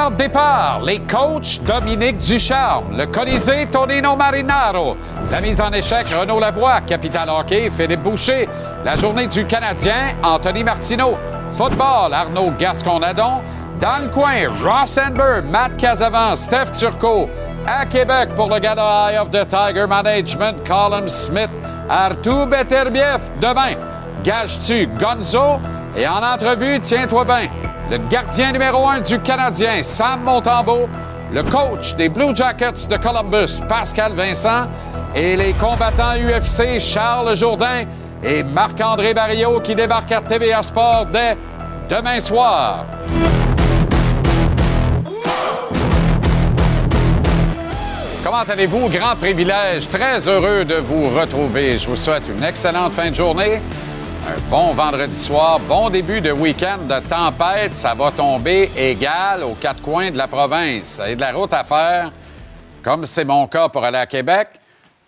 De départ, les coachs Dominique Ducharme, le Colisée Tonino Marinaro, la mise en échec Renaud Lavoie, capitaine hockey Philippe Boucher, la journée du Canadien Anthony Martineau, football Arnaud Gasconadon, dans le coin Ross Enber, Matt Casavant, Steph Turcot, à Québec pour le gala Eye of the Tiger Management, Colin Smith, Artur Beterbiev, demain. Gage-tu Gonzo? Et en entrevue, tiens-toi bien, le gardien numéro un du Canadien, Sam Montembeau, le coach des Blue Jackets de Columbus, Pascal Vincent, et les combattants UFC, Charles Jourdain et Marc-André Barriot qui débarquent à TVA Sport dès demain soir. Comment allez-vous? Grand privilège. Très heureux de vous retrouver. Je vous souhaite une excellente fin de journée. Bon vendredi soir, bon début de week-end de tempête. Ça va tomber égal aux quatre coins de la province. Et de la route à faire, comme c'est mon cas pour aller à Québec.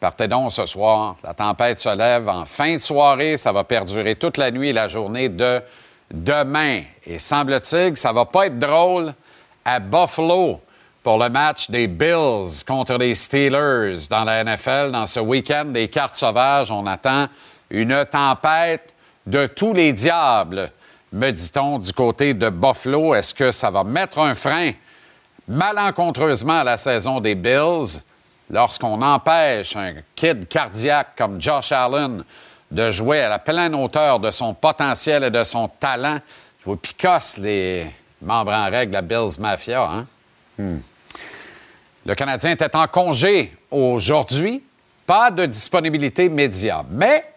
Partez donc ce soir. La tempête se lève en fin de soirée. Ça va perdurer toute la nuit et la journée de demain. Et semble-t-il que ça va pas être drôle à Buffalo pour le match des Bills contre les Steelers dans la NFL. Dans ce week-end des cartes sauvages, on attend une tempête de tous les diables, me dit-on, du côté de Buffalo. Est-ce que ça va mettre un frein malencontreusement à la saison des Bills lorsqu'on empêche un kid cardiaque comme Josh Allen de jouer à la pleine hauteur de son potentiel et de son talent? Je vous picasse les membres en règle la Bills Mafia, hein? Hmm. Le Canadien était en congé aujourd'hui. Pas de disponibilité média. Mais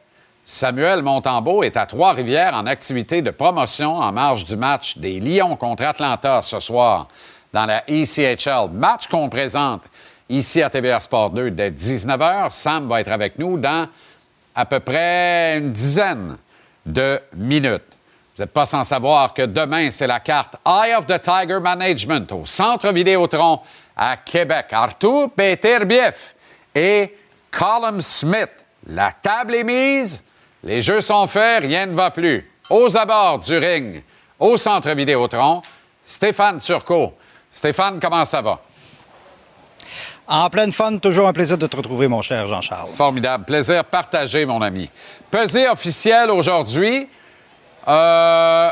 Samuel Montembeau est à Trois-Rivières en activité de promotion en marge du match des Lions contre Atlanta ce soir dans la ECHL. Match qu'on présente ici à TVA Sport 2 dès 19h. Sam va être avec nous dans à peu près une dizaine de minutes. Vous n'êtes pas sans savoir que demain, c'est la carte Eye of the Tiger Management au Centre Vidéotron à Québec. Arthur Peterbieff et Colin Smith. La table est mise, les jeux sont faits, rien ne va plus. Aux abords du ring, au Centre Vidéotron, Stéphane Turcot. Stéphane, comment ça va? En pleine fun, toujours un plaisir de te retrouver, mon cher Jean-Charles. Formidable. Plaisir partagé, mon ami. Pesé officiel aujourd'hui. Euh,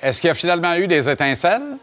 Est-ce qu'il y a finalement eu des étincelles?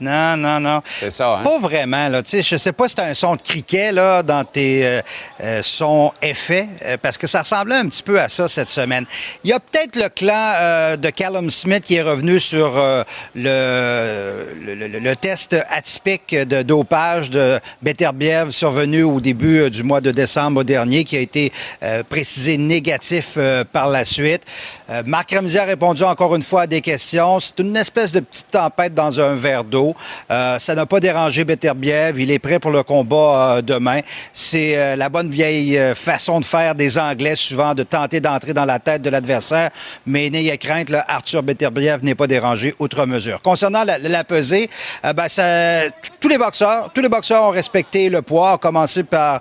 Non, non, non. C'est ça, hein? Pas vraiment, là. Tu sais, je sais pas si t'as un son de criquet, là, dans tes euh, euh, sons effets, euh, parce que ça ressemblait un petit peu à ça cette semaine. Il y a peut-être le clan euh, de Callum Smith qui est revenu sur euh, le, le, le- le test atypique de dopage de Beterbiev survenu au début du mois de décembre dernier, qui a été euh, précisé négatif euh, par la suite. Euh, Marc Ramsey a répondu encore une fois à des questions. C'est une espèce de petite tempête dans un verre d'eau. Euh, ça n'a pas dérangé Beterbiev. Il est prêt pour le combat euh, demain. C'est euh, la bonne vieille euh, façon de faire des Anglais, souvent de tenter d'entrer dans la tête de l'adversaire. Mais n'ayez crainte, là, Arthur Beterbiev n'est pas dérangé outre mesure. Concernant la, pesée, euh, ben, ça- tous les boxeurs, tous les boxeurs ont respecté le poids, à commencer par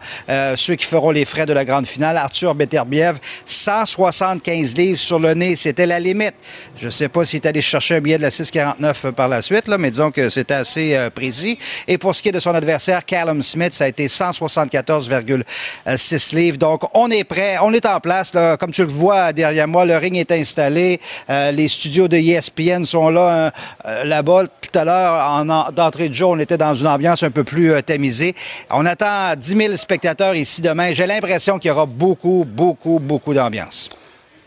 ceux qui feront les frais de la grande finale. Arthur Beterbiev, 175 livres sur le nez, c'était la limite. Je ne sais pas s'il est allé chercher un billet de la 649 par la suite, là, mais disons que c'était assez euh, précis. Et pour ce qui est de son adversaire, Callum Smith, ça a été 174,6 livres. Donc, on est prêt, on est en place. Comme tu le vois derrière moi, le ring est installé. Euh, les studios de ESPN sont là, euh, là-bas. Tout à l'heure, en- d'entrée de jeu, on était dans une ambiance un peu plus euh, tamisée. On attend 10 000 spectateurs ici demain. J'ai l'impression qu'il y aura beaucoup, beaucoup, beaucoup d'ambiance.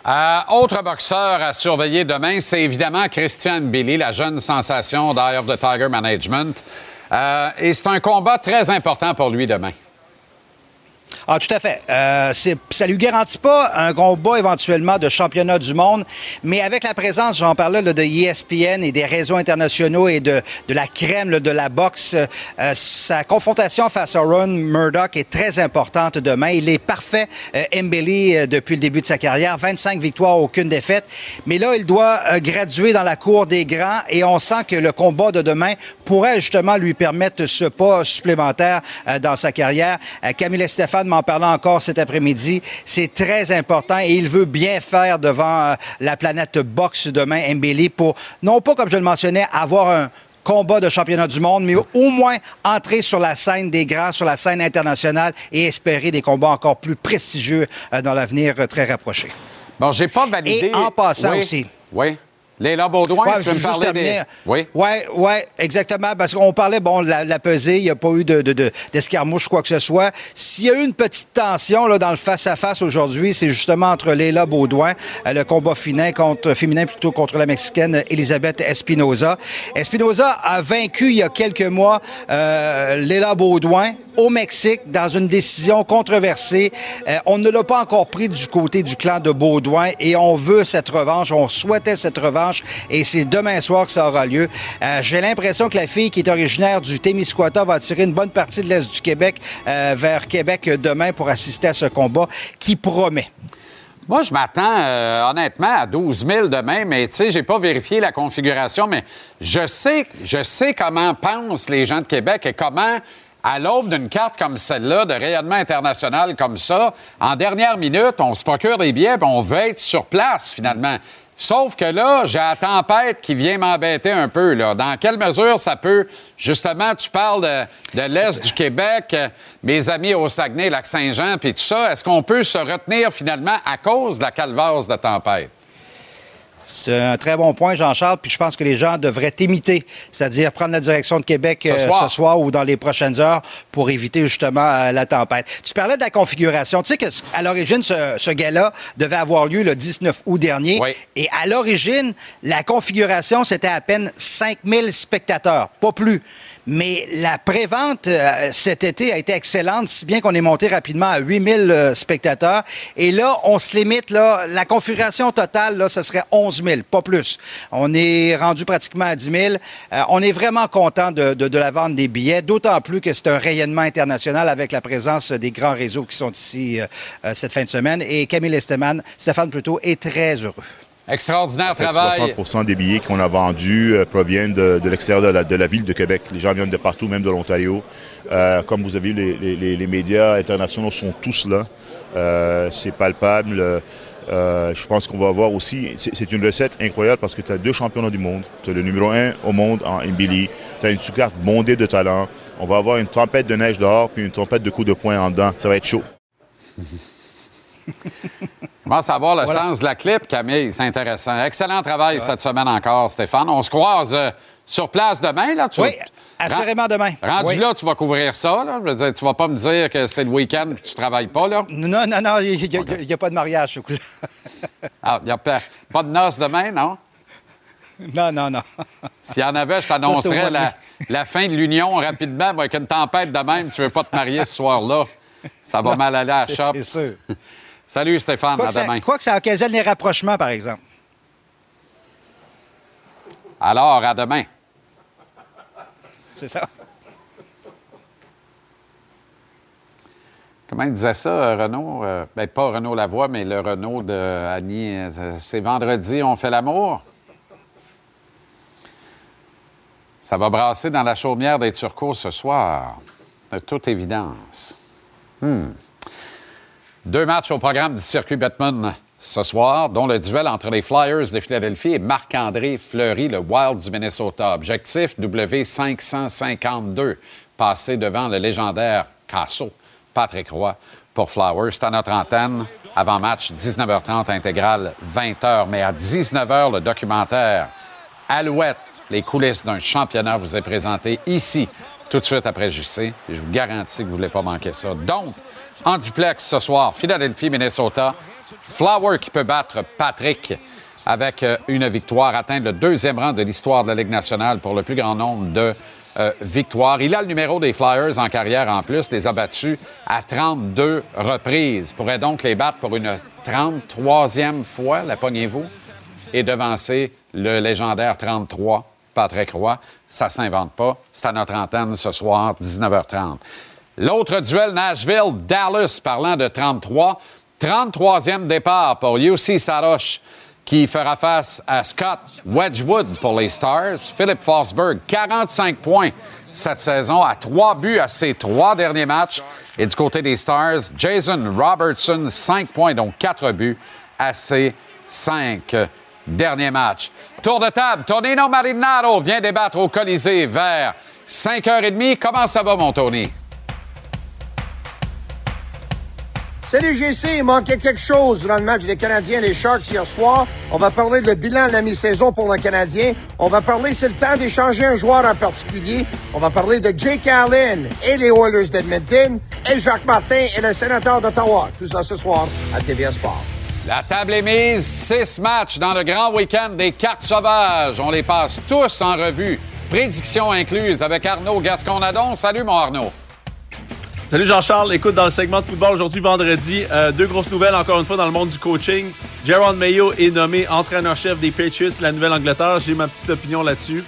Euh, autre boxeur à surveiller demain, c'est évidemment Christian Billy, la jeune sensation d'Eye of the Tiger Management. Euh, et c'est un combat très important pour lui demain. Ah, tout à fait. Euh, ça lui garantit pas un combat éventuellement de championnat du monde, mais avec la présence, j'en parlais là, de ESPN et des réseaux internationaux et de, de la crème là, de la boxe, euh, sa confrontation face à Ron Murdoch est très importante demain. Il est parfait, euh, Mbele, euh, depuis le début de sa carrière. 25 victoires, aucune défaite. Mais là, il doit euh, graduer dans la cour des grands et on sent que le combat de demain pourrait justement lui permettre ce pas supplémentaire euh, dans sa carrière. Camille Stéphane m'en parlait encore cet après-midi. C'est très important et il veut bien faire devant euh, la planète boxe demain, Mbele, pour, non pas, comme je le mentionnais, avoir un combat de championnat du monde, mais au moins entrer sur la scène des grands, sur la scène internationale et espérer des combats encore plus prestigieux dans l'avenir très rapproché. Bon, j'ai pas validé. Et en passant aussi. Oui. Léla Baudouin, tu veux me parler des... Oui, oui, ouais, exactement, parce qu'on parlait, bon, la, la pesée, il n'y a pas eu de, de, d'escarmouche, quoi que ce soit. S'il y a eu une petite tension là, dans le face-à-face aujourd'hui, c'est justement entre Léla Baudouin, euh, le combat féminin contre, féminin plutôt contre la Mexicaine Elisabeth Espinoza. Espinoza a vaincu il y a quelques mois euh, Léla Baudouin au Mexique dans une décision controversée. Euh, on ne l'a pas encore pris du côté du clan de Baudouin et on veut cette revanche, on souhaitait cette revanche et c'est demain soir que ça aura lieu. Euh, j'ai l'impression que la fille qui est originaire du Témiscouata va tirer une bonne partie de l'Est du Québec euh, vers Québec demain pour assister à ce combat qui promet. Moi, je m'attends honnêtement à 12 000 demain, mais tu sais, j'ai pas vérifié la configuration, mais je sais, je sais comment pensent les gens de Québec et comment à l'aube d'une carte comme celle-là, de rayonnement international comme ça, en dernière minute, on se procure des billets et on veut être sur place, finalement. Sauf que là, j'ai la tempête qui vient m'embêter un peu. Dans quelle mesure ça peut. Justement, tu parles de, l'Est du Québec, euh, mes amis au Saguenay, Lac-Saint-Jean, puis tout ça. Est-ce qu'on peut se retenir finalement à cause de la calvasse de tempête? C'est un très bon point, Jean-Charles, puis je pense que les gens devraient t'imiter, c'est-à-dire prendre la direction de Québec ce, euh, soir. ou dans les prochaines heures pour éviter justement euh, la tempête. Tu parlais de la configuration. Tu sais qu'à l'origine, ce, ce gala devait avoir lieu le 19 août dernier. Et à l'origine, la configuration, c'était à peine 5000 spectateurs, pas plus. Mais la prévente euh, cet été a été excellente, si bien qu'on est monté rapidement à 8000 euh, spectateurs. Et là, on se limite, là, la configuration totale, là, ce serait 11 000, pas plus. On est rendu pratiquement à 10 000. Euh, on est vraiment content de, de, la vente des billets, d'autant plus que c'est un rayonnement international avec la présence des grands réseaux qui sont ici cette fin de semaine. Et Camille Esteman, Stéphane plutôt, est très heureux. Extraordinaire travail. 60 des billets qu'on a vendus euh, proviennent de, l'extérieur de la, ville de Québec. Les gens viennent de partout, même de l'Ontario. Euh, comme vous avez vu, les, médias internationaux sont tous là. Euh, c'est palpable. je pense qu'on va avoir aussi, c'est une recette incroyable parce que tu as deux championnats du monde. Tu as le numéro un au monde en Billy. Tu as une sous-carte bondée de talent. On va avoir une tempête de neige dehors puis une tempête de coups de poing en dedans. Ça va être chaud. commence à avoir le sens de la clip, Camille. C'est intéressant. Excellent travail cette semaine encore, Stéphane. On se croise euh, sur place demain, là. oui. Assurément demain. Rendu là, tu vas couvrir ça. Là. Je veux dire, tu vas pas me dire que c'est le week-end que tu travailles pas. Là. Non, non, non, il n'y a, pas de mariage. ah, il n'y a pas, de noces demain, non? Non, non, non. S'il y en avait, je t'annoncerais la, fin de l'union rapidement. avec une tempête de même, tu veux pas te marier ce soir-là. Ça va mal aller à la shop. C'est sûr. Salut Stéphane, à demain. Quoi que ça occasionne les rapprochements, par exemple. Alors, à demain. C'est ça. Comment il disait ça, Renaud? Euh, ben, pas Renaud Lavoie, mais le Renaud de Annie. Euh, c'est vendredi, on fait l'amour? Ça va brasser dans la chaumière des Turcos ce soir, de toute évidence. Hmm. Deux matchs au programme du circuit Batman ce soir, dont le duel entre les Flyers de Philadelphie et Marc-André Fleury, le Wild du Minnesota. Objectif W552, passer devant le légendaire Casso, Patrick Roy, pour Flyers. C'est à notre antenne. Avant-match, 19h30, intégrale, 20h. Mais à 19h, le documentaire Alouette, les coulisses d'un championnat vous est présenté ici, tout de suite après JC. je vous garantis que vous ne voulez pas manquer ça. Donc, en duplex ce soir. Philadelphie, Minnesota. Flower qui peut battre Patrick avec euh, une victoire, atteindre le deuxième rang de l'histoire de la Ligue nationale pour le plus grand nombre de euh, victoires. Il a le numéro des Flyers en carrière en plus, les a battus à 32 reprises. Pourrait donc les battre pour une 33e fois, la pognez-vous, et devancer le légendaire 33, Patrick Roy. Ça s'invente pas. C'est à notre antenne ce soir, 19h30. L'autre duel Nashville-Dallas, parlant de 33. 33e départ pour UC Saroche qui fera face à Scott Wedgwood pour les Stars. Philip Forsberg, 45 points cette saison, à trois buts à ses trois derniers matchs. Et du côté des Stars, Jason Robertson, 5 points, donc quatre buts à ses cinq derniers matchs. Tour de table, Tonino Marinaro vient débattre au Colisée vers 5h30. Comment ça va, mon Tony? Salut GC, il manquait quelque chose dans le match des Canadiens et des Sharks hier soir. On va parler de bilan de la mi-saison pour le Canadien. On va parler, c'est le temps d'échanger un joueur en particulier. On va parler de Jake Allen et les Oilers d'Edmonton et Jacques Martin et le sénateur d'Ottawa. Tout ça ce soir à TVA Sport. La table est mise. Six matchs dans le grand week-end des cartes sauvages. On les passe tous en revue. Prédictions incluses avec Arnaud Gasconadon. Salut, mon Arnaud. Salut Jean-Charles. Écoute, dans le segment de football aujourd'hui, vendredi, euh, deux grosses nouvelles encore une fois dans le monde du coaching. Jaron Mayo est nommé entraîneur-chef des Patriots de la Nouvelle-Angleterre. J'ai ma petite opinion là-dessus.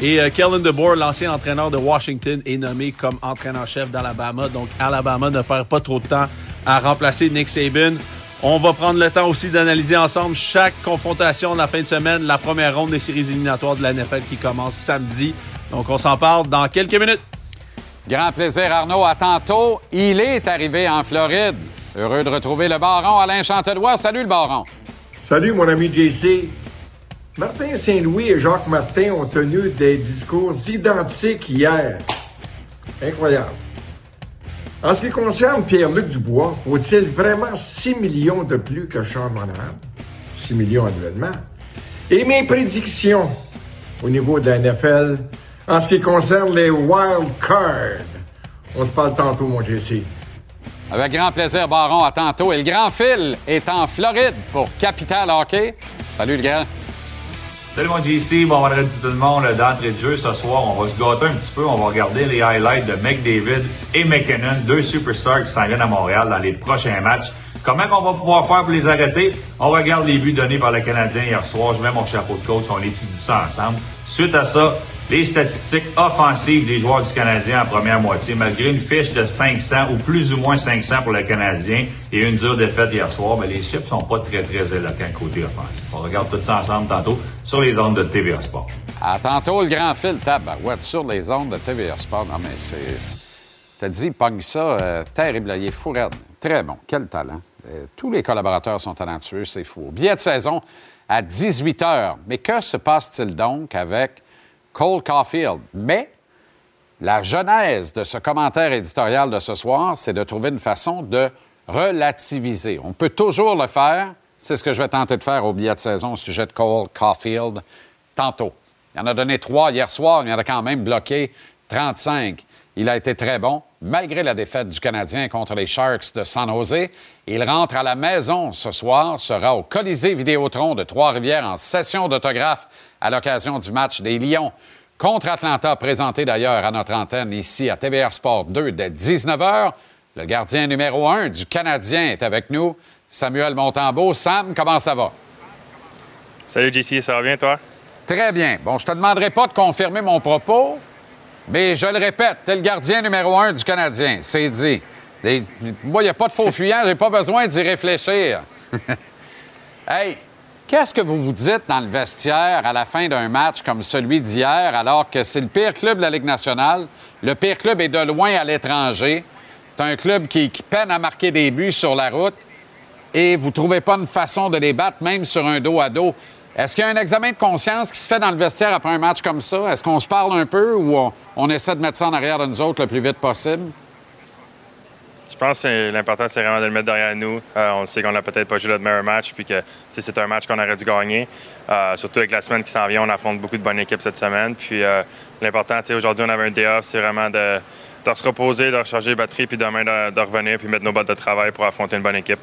Et euh, Kellen DeBoer, l'ancien entraîneur de Washington, est nommé comme entraîneur-chef d'Alabama. Donc, Alabama ne perd pas trop de temps à remplacer Nick Saban. On va prendre le temps aussi d'analyser ensemble chaque confrontation de la fin de semaine, la première ronde des séries éliminatoires de la NFL qui commence samedi. Donc, on s'en parle dans quelques minutes. Grand plaisir, Arnaud. À tantôt. Il est arrivé en Floride. Heureux de retrouver le baron Alain Chantelois. Salut, le baron. Salut, mon ami JC. Martin Saint-Louis et Jacques Martin ont tenu des discours identiques hier. Incroyable. En ce qui concerne Pierre-Luc Dubois, faut-il vraiment 6 millions de plus que Sean Monahan? 6 millions annuellement. Et mes prédictions au niveau de la NFL, en ce qui concerne les wild cards. On se parle tantôt, mon JC. Avec grand plaisir, Baron, à tantôt. Et le grand fil est en Floride pour Capital Hockey. Salut, le grand. Salut mon JC, bon vendredi tout le monde. D'entrée de jeu ce soir, on va se gâter un petit peu. On va regarder les highlights de McDavid et McKinnon, deux superstars qui s'en viennent à Montréal dans les prochains matchs. Comment on va pouvoir faire pour les arrêter? On regarde les buts donnés par le Canadien hier soir. Je mets mon chapeau de coach, on étudie ça ensemble. Suite à ça, les statistiques offensives des joueurs du Canadien en première moitié, malgré une fiche de 500 ou plus ou moins 500 pour le Canadien et une dure défaite hier soir, mais les chiffres sont pas très, très éloquents côté offensif. On regarde tout ça ensemble tantôt sur les ondes de TVA Sport. À tantôt, le grand fil tabarouette sur les ondes de TVA Sport. Non, mais c'est... T'as dit, pogne ça, euh, terrible. Il est fou. Très bon. Quel talent. Euh, tous les collaborateurs sont talentueux, c'est fou. Billet de saison à 18 h. Mais que se passe-t-il donc avec Cole Caulfield? Mais la genèse de ce commentaire éditorial de ce soir, c'est de trouver une façon de relativiser. On peut toujours le faire. C'est ce que je vais tenter de faire au billet de saison au sujet de Cole Caulfield tantôt. Il en a donné trois hier soir, il en a quand même bloqué 35. Il a été très bon, malgré la défaite du Canadien contre les Sharks de San Jose. Il rentre à la maison ce soir, sera au Colisée Vidéotron de Trois-Rivières en session d'autographe à l'occasion du match des Lions contre Atlanta, présenté d'ailleurs à notre antenne ici à TVR Sport 2 dès 19h. Le gardien numéro un du Canadien est avec nous, Samuel Montambeau. Sam, comment ça va? Salut JC, ça va bien toi? Très bien. Bon, je te demanderai pas de confirmer mon propos, mais je le répète, tu es le gardien numéro un du Canadien. C'est dit. moi, il n'y a pas de faux fuyant, j'ai pas besoin d'y réfléchir. hey, qu'est-ce que vous vous dites dans le vestiaire à la fin d'un match comme celui d'hier, alors que c'est le pire club de la Ligue nationale? Le pire club est de loin à l'étranger. C'est un club qui, qui peine à marquer des buts sur la route et vous ne trouvez pas une façon de les battre, même sur un dos à dos. Est-ce qu'il y a un examen de conscience qui se fait dans le vestiaire après un match comme ça? Est-ce qu'on se parle un peu ou on, essaie de mettre ça en arrière de nous autres le plus vite possible? Je pense que l'important, c'est vraiment de le mettre derrière nous. Euh, on sait qu'on n'a peut-être pas joué notre meilleur match, puis que c'est un match qu'on aurait dû gagner. Euh, surtout avec la semaine qui s'en vient, on affronte beaucoup de bonnes équipes cette semaine. Puis euh, l'important, aujourd'hui, on avait un day c'est vraiment de, se reposer, de recharger les batteries, puis demain de, de revenir, puis mettre nos bottes de travail pour affronter une bonne équipe.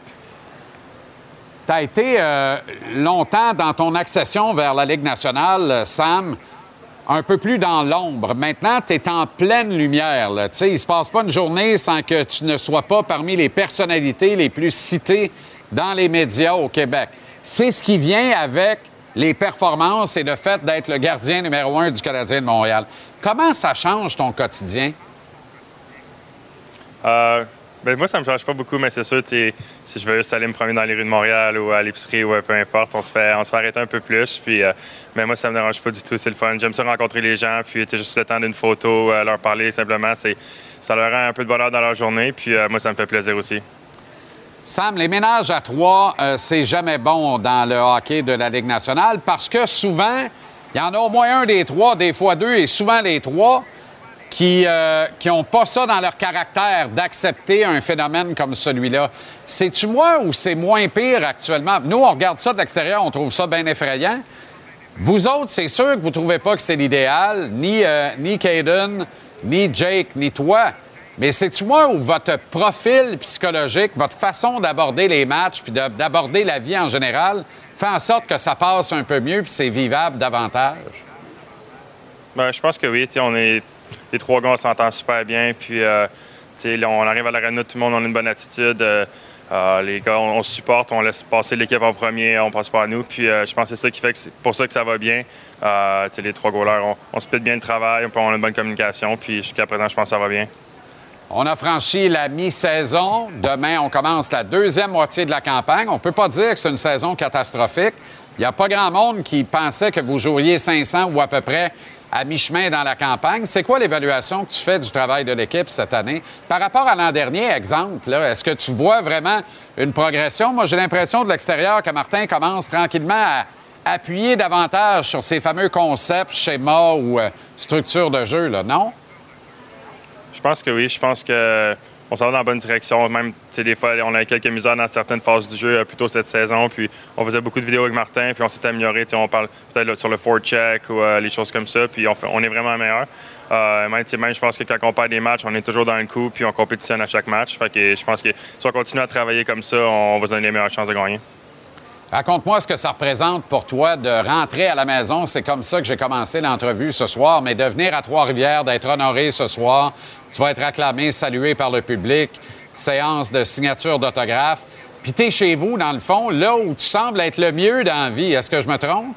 Tu as été euh, longtemps dans ton accession vers la Ligue nationale, Sam, un peu plus dans l'ombre. Maintenant, tu es en pleine lumière. Il ne se passe pas une journée sans que tu ne sois pas parmi les personnalités les plus citées dans les médias au Québec. C'est ce qui vient avec les performances et le fait d'être le gardien numéro un du Canadien de Montréal. Comment ça change ton quotidien? Euh, ben, moi, ça me change pas beaucoup, mais c'est sûr, si je veux juste aller me promener dans les rues de Montréal ou à l'épicerie ou peu importe, on se fait, on se fait arrêter un peu plus. Puis, euh, mais moi, ça me dérange pas du tout, c'est le fun. J'aime ça rencontrer les gens, puis juste le temps d'une photo, euh, leur parler simplement, ça leur rend un peu de bonheur dans leur journée. Puis euh, moi, ça me fait plaisir aussi. Sam, les ménages à trois, c'est jamais bon dans le hockey de la Ligue nationale parce que souvent, il y en a au moins un des trois, des fois deux, et souvent les trois, qui n'ont pas ça dans leur caractère d'accepter un phénomène comme celui-là. C'est-tu moi ou c'est moins pire actuellement? Nous, on regarde ça de l'extérieur, on trouve ça bien effrayant. Vous autres, c'est sûr que vous ne trouvez pas que c'est l'idéal, ni, ni Caden, ni Jake, ni toi. Mais c'est-tu moi ou votre profil psychologique, votre façon d'aborder les matchs puis d'aborder la vie en général fait en sorte que ça passe un peu mieux puis c'est vivable davantage? Bien, je pense que oui. On est, les trois gars, on s'entend super bien. Puis, euh, on arrive à l'arena, tout le monde a une bonne attitude. Euh, euh, les gars, on, se supporte, on laisse passer l'équipe en premier, on passe pas à nous. Puis je pense que c'est ça qui fait que pour ça que ça va bien. les trois goalers, on, on se bien le travail, on a une bonne communication. Puis jusqu'à présent, je pense que ça va bien. On a franchi la mi-saison. Demain, on commence la deuxième moitié de la campagne. On ne peut pas dire que c'est une saison catastrophique. Il n'y a pas grand monde qui pensait que vous joueriez 500 ou à peu près à mi-chemin dans la campagne. C'est quoi l'évaluation que tu fais du travail de l'équipe cette année? Par rapport à l'an dernier, exemple, est-ce que tu vois vraiment une progression? Moi, j'ai l'impression de l'extérieur que Martin commence tranquillement à appuyer davantage sur ces fameux concepts, schémas ou euh, structures de jeu, là, non? Je pense que oui. Je pense que on s'en va dans la bonne direction. Même, des fois, on a quelques misères dans certaines phases du jeu, euh, plutôt cette saison. Puis, on faisait beaucoup de vidéos avec Martin, puis on s'est amélioré. On parle peut-être sur le forecheck ou euh, les choses comme ça. Puis, on, est vraiment meilleur. Euh, même, je pense que quand on perd des matchs, on est toujours dans le coup, puis on compétitionne à chaque match. Fait que je pense que si on continue à travailler comme ça, on va se donner les meilleures chances de gagner. Raconte-moi ce que ça représente pour toi de rentrer à la maison. C'est comme ça que j'ai commencé l'entrevue ce soir, mais de venir à Trois-Rivières, d'être honoré ce soir. Tu vas être acclamé, salué par le public. Séance de signature d'autographe. Puis tu es chez vous, dans le fond, là où tu sembles être le mieux dans la vie. Est-ce que je me trompe?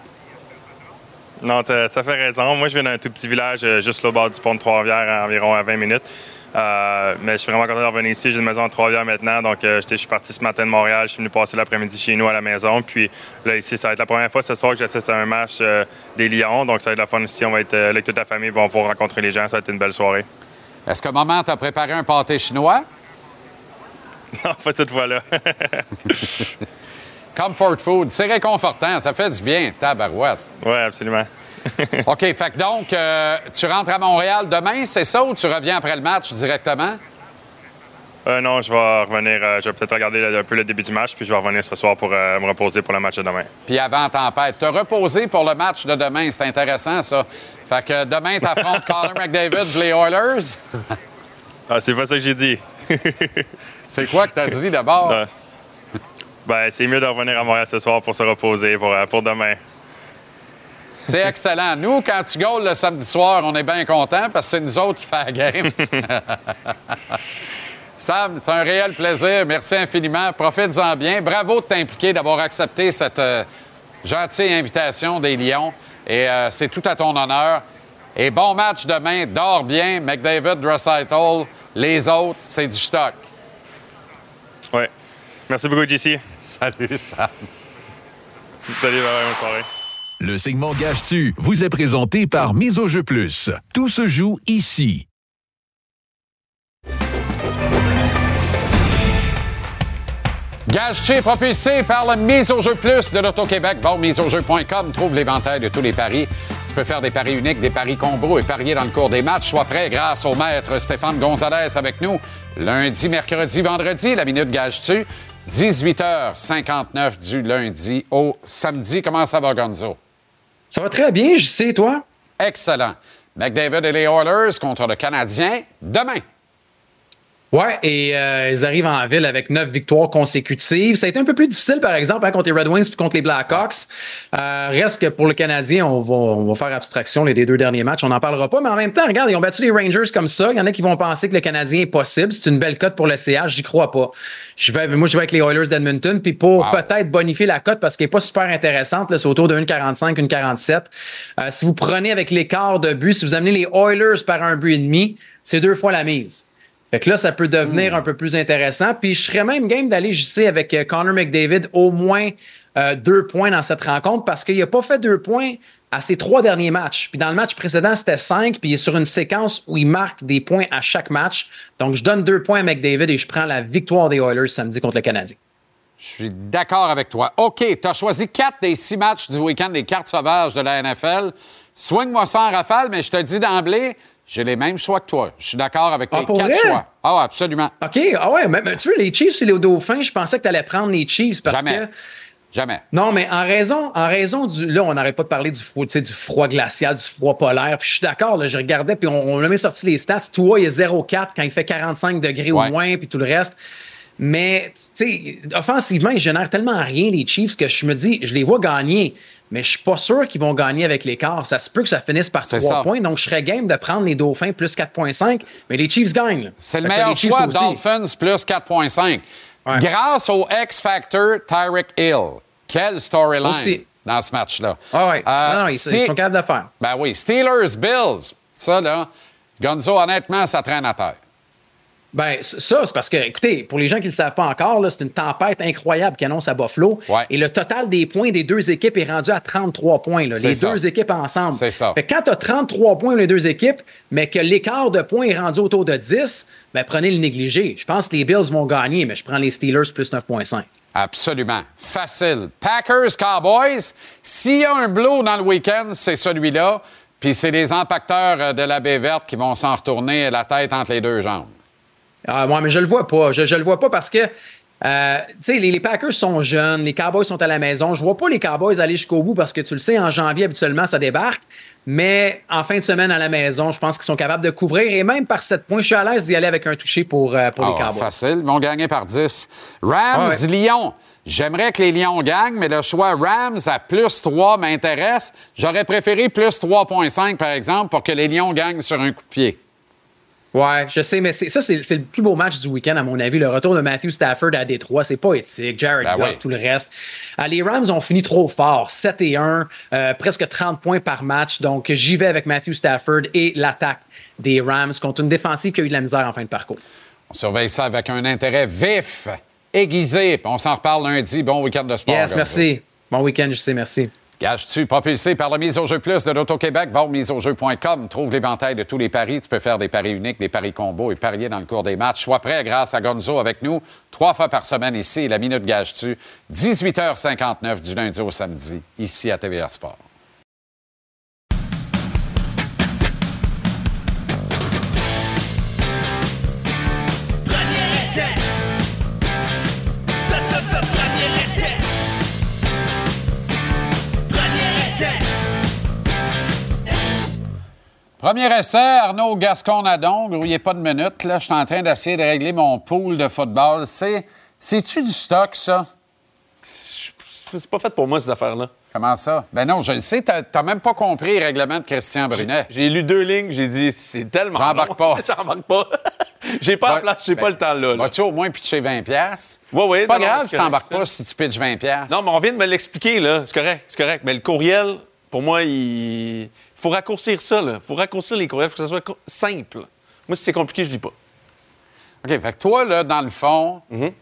Non, tu as, fait raison. Moi, je viens d'un tout petit village euh, juste au bord du pont de Trois-Rivières, environ à 20 minutes. Euh, mais je suis vraiment content de revenir ici. J'ai une maison à Trois-Rivières maintenant. Donc, euh, je suis parti ce matin de Montréal. Je suis venu passer l'après-midi chez nous à la maison. Puis là, ici, ça va être la première fois ce soir que j'assiste à un match euh, des Lions. Donc, ça va être la fun ici. On va être avec toute la famille. On va rencontrer les gens. Ça va être une belle soirée. Est-ce qu'à un moment, tu as préparé un pâté chinois? Non, pas cette fois-là. Comfort food, c'est réconfortant. Ça fait du bien, tabarouette. Oui, absolument. OK, fait que donc, euh, tu rentres à Montréal demain, c'est ça, ou tu reviens après le match directement? Euh, non, je vais revenir. Euh, je vais peut-être regarder un peu le début du match, puis je vais revenir ce soir pour me reposer pour le match de demain. Puis avant tempête. Te reposer pour le match de demain, c'est intéressant, ça. Fait que demain, tu affrontes Connor McDavid, les Oilers. ah, c'est pas ça que j'ai dit. c'est quoi que tu as dit d'abord? Ben, c'est mieux de revenir à Montréal ce soir pour se reposer pour, pour demain. C'est excellent. Nous, quand tu gaules le samedi soir, on est bien contents parce que c'est nous autres qui fait la game. Sam, c'est un réel plaisir. Merci infiniment. Profites-en bien. Bravo de t'impliquer, d'avoir accepté cette euh, gentille invitation des Lions. Et euh, c'est tout à ton honneur. Et bon match demain. Dors bien. McDavid, Dressitel, les autres, c'est du stock. Merci beaucoup, JC. Salut, Sam. Salut, bonne soirée. Le segment Gage-tu vous est présenté par Mise au jeu plus. Tout se joue ici. Gage-tu est propulsé par la Mise au jeu plus de l'Auto-Québec. Bon, miseaujeu.com trouve l'éventail de tous les paris. Tu peux faire des paris uniques, des paris combos et parier dans le cours des matchs. Sois prêt grâce au maître Stéphane Gonzalez avec nous. Lundi, mercredi, vendredi, la minute Gage-tu. 18h59 du lundi au samedi. Comment ça va, Gonzo? Ça va très bien, je sais, toi? Excellent. McDavid et les Oilers contre le Canadien demain. Ouais, et euh, ils arrivent en ville avec neuf victoires consécutives. Ça a été un peu plus difficile, par exemple, hein, contre les Red Wings puis contre les Blackhawks. Euh, reste que pour le Canadien, on va, on va faire abstraction les deux derniers matchs. On n'en parlera pas, mais en même temps, regarde, ils ont battu les Rangers comme ça. Il y en a qui vont penser que le Canadien est possible. C'est une belle cote pour le CH, j'y crois pas. Je vais, moi, je vais avec les Oilers d'Edmonton. Puis pour peut-être bonifier la cote, parce qu'elle n'est pas super intéressante, c'est autour de 1,45, 1,47. Euh, si vous prenez avec l'écart de but, si vous amenez les Oilers par un but et demi, c'est deux fois la mise. Fait que là, ça peut devenir un peu plus intéressant. Puis je serais même game d'aller, sais, avec euh, Connor McDavid au moins euh, deux points dans cette rencontre parce qu'il n'a pas fait deux points à ses trois derniers matchs. Puis dans le match précédent, c'était cinq, puis il est sur une séquence où il marque des points à chaque match. Donc je donne deux points à McDavid et je prends la victoire des Oilers samedi contre le Canadien. Je suis d'accord avec toi. OK, tu as choisi quatre des six matchs du week-end des cartes sauvages de la NFL. Swing-moi ça en rafale, mais je te dis d'emblée, j'ai les mêmes choix que toi. Je suis d'accord avec Ah, pour quatre vrai? choix. Ah, absolument. OK, ah ouais, mais, mais tu veux, les Chiefs et les Dauphins, je pensais que tu allais prendre les Chiefs parce Jamais. que. Jamais. Non, mais en raison, en raison du. Là, on n'arrête pas de parler du froid, tu sais, du froid glacial, du froid polaire. Puis je suis d'accord, là, je regardais, puis on, on a même sorti les stats. Toi, il est 0,4 quand il fait 45 degrés Ouais. au moins, puis tout le reste. Mais, tu sais, offensivement, ils génèrent tellement rien, les Chiefs, que je me dis, je les vois gagner. Mais je suis pas sûr qu'ils vont gagner avec l'écart. Ça se peut que ça finisse par C'est 3 ça. points. Donc, je serais game de prendre les Dauphins plus 4,5. Mais les Chiefs gagnent. C'est le meilleur les Chiefs choix, aussi. Dolphins plus 4,5. Ouais. Grâce au X-Factor Tyreek Hill. Quelle storyline dans ce match-là. Ah ouais. Euh, non, non, ils, ils sont capables de faire. Ben oui, Steelers, Bills. Ça, là, Gonzo, honnêtement, ça traîne à terre. Ben, ça, c'est parce que, écoutez, pour les gens qui ne le savent pas encore, c'est une tempête incroyable qui annonce à Buffalo. Ouais. Et le total des points des deux équipes est rendu à 33 points. là, les ça. deux équipes ensemble. C'est ça. Fait que quand tu as 33 points les deux équipes, mais que l'écart de points est rendu autour de 10, ben prenez le négligé. Je pense que les Bills vont gagner, mais je prends les Steelers plus 9,5. Absolument. Facile. Packers, Cowboys. S'il y a un blow dans le week-end, c'est celui-là. Puis c'est les impacteurs euh, de la baie verte qui vont s'en retourner la tête entre les deux jambes. Ah, ouais, mais je le vois pas. Je, je le vois pas parce que, euh, tu sais, les, les Packers sont jeunes, les Cowboys sont à la maison. Je vois pas les Cowboys aller jusqu'au bout parce que tu le sais, en janvier, habituellement, ça débarque. Mais en fin de semaine à la maison, je pense qu'ils sont capables de couvrir. Et même par 7 points, je suis à l'aise d'y aller avec un touché pour, euh, pour les Ah, Cowboys. facile. Ils vont gagner par 10. Rams, Ah ouais. Lyon. J'aimerais que les Lions gagnent, mais le choix Rams à plus 3 m'intéresse. J'aurais préféré plus 3,5, par exemple, pour que les Lions gagnent sur un coup de pied. Ouais, je sais, mais c'est- ça, c'est le plus beau match du week-end, à mon avis. Le retour de Matthew Stafford à Détroit, c'est poétique. Jared Ben Goff, oui. tout le reste. Ah, les Rams ont fini trop fort. 7 et 1, euh, presque 30 points par match. Donc, j'y vais avec Matthew Stafford et l'attaque des Rams contre une défensive qui a eu de la misère en fin de parcours. On surveille ça avec un intérêt vif, aiguisé. On s'en reparle lundi. Bon week-end de sport. Yes, merci. Bon week-end, je sais, merci. Gage-tu, propulsé par la mise au jeu plus de l'Auto-Québec, va au miseaujeu.com. Trouve l'éventail de tous les paris. Tu peux faire des paris uniques, des paris combos et parier dans le cours des matchs. Sois prêt grâce à Gonzo avec nous. Trois fois par semaine ici, la Minute Gage-tu, 18h59 du lundi au samedi, ici à TVR Sport. Premier essai, Arnaud Gascon-Nadon. Grouillez pas de minutes. Là, je suis en train d'essayer de régler mon pool de football. C'est, c'est-tu du stock, ça? C'est pas fait pour moi, ces affaires-là. Comment ça? Ben non, je le sais. T'as, t'as même pas compris le règlement de Christian Brunet. J'ai lu deux lignes, j'ai dit, c'est tellement. J'embarque long. pas. J'embarque pas. j'ai pas la place, j'ai Ben, pas le temps là. là. Vas-tu au moins pitcher 20$? piastres? Ouais, ouais, C'est pas non, grave si t'embarques pas si tu pitches 20$. piastres. Non, mais on vient de me l'expliquer, là. C'est correct, c'est correct. Mais le courriel, pour moi, il faut raccourcir ça, là. faut raccourcir les courriels, faut que ça soit simple. Moi, si c'est compliqué, je lis pas. OK, fait que toi, là, dans le fond, Mhm.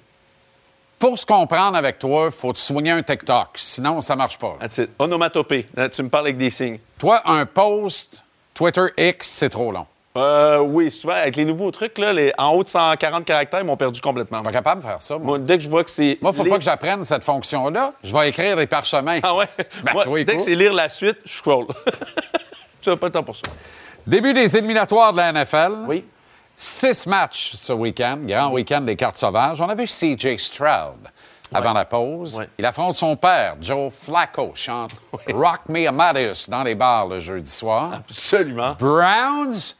pour se comprendre avec toi, faut te soigner un TikTok. Sinon, ça marche pas. That's it. Onomatopée. Là, Tu me parles avec des signes. Toi, un post Twitter X, c'est trop long. Euh, oui, souvent, avec les nouveaux trucs, là, les, en haut de 140 caractères, ils m'ont perdu complètement. Pas capable de faire ça, moi. Moi, dès que je vois que c'est. Moi, faut lire- pas que j'apprenne cette fonction-là. Je vais écrire des parchemins. Ah ouais? Ben, Moi, dès que c'est lire la suite, je scroll. tu n'as pas le temps pour ça. Début des éliminatoires de la NFL. Oui. Six matchs ce week-end, grand week-end des cartes sauvages. On a vu CJ Stroud avant la pause. Ouais. Il affronte son père, Joe Flacco, chante Rock Me Amadeus dans les bars le jeudi soir. Absolument. Browns,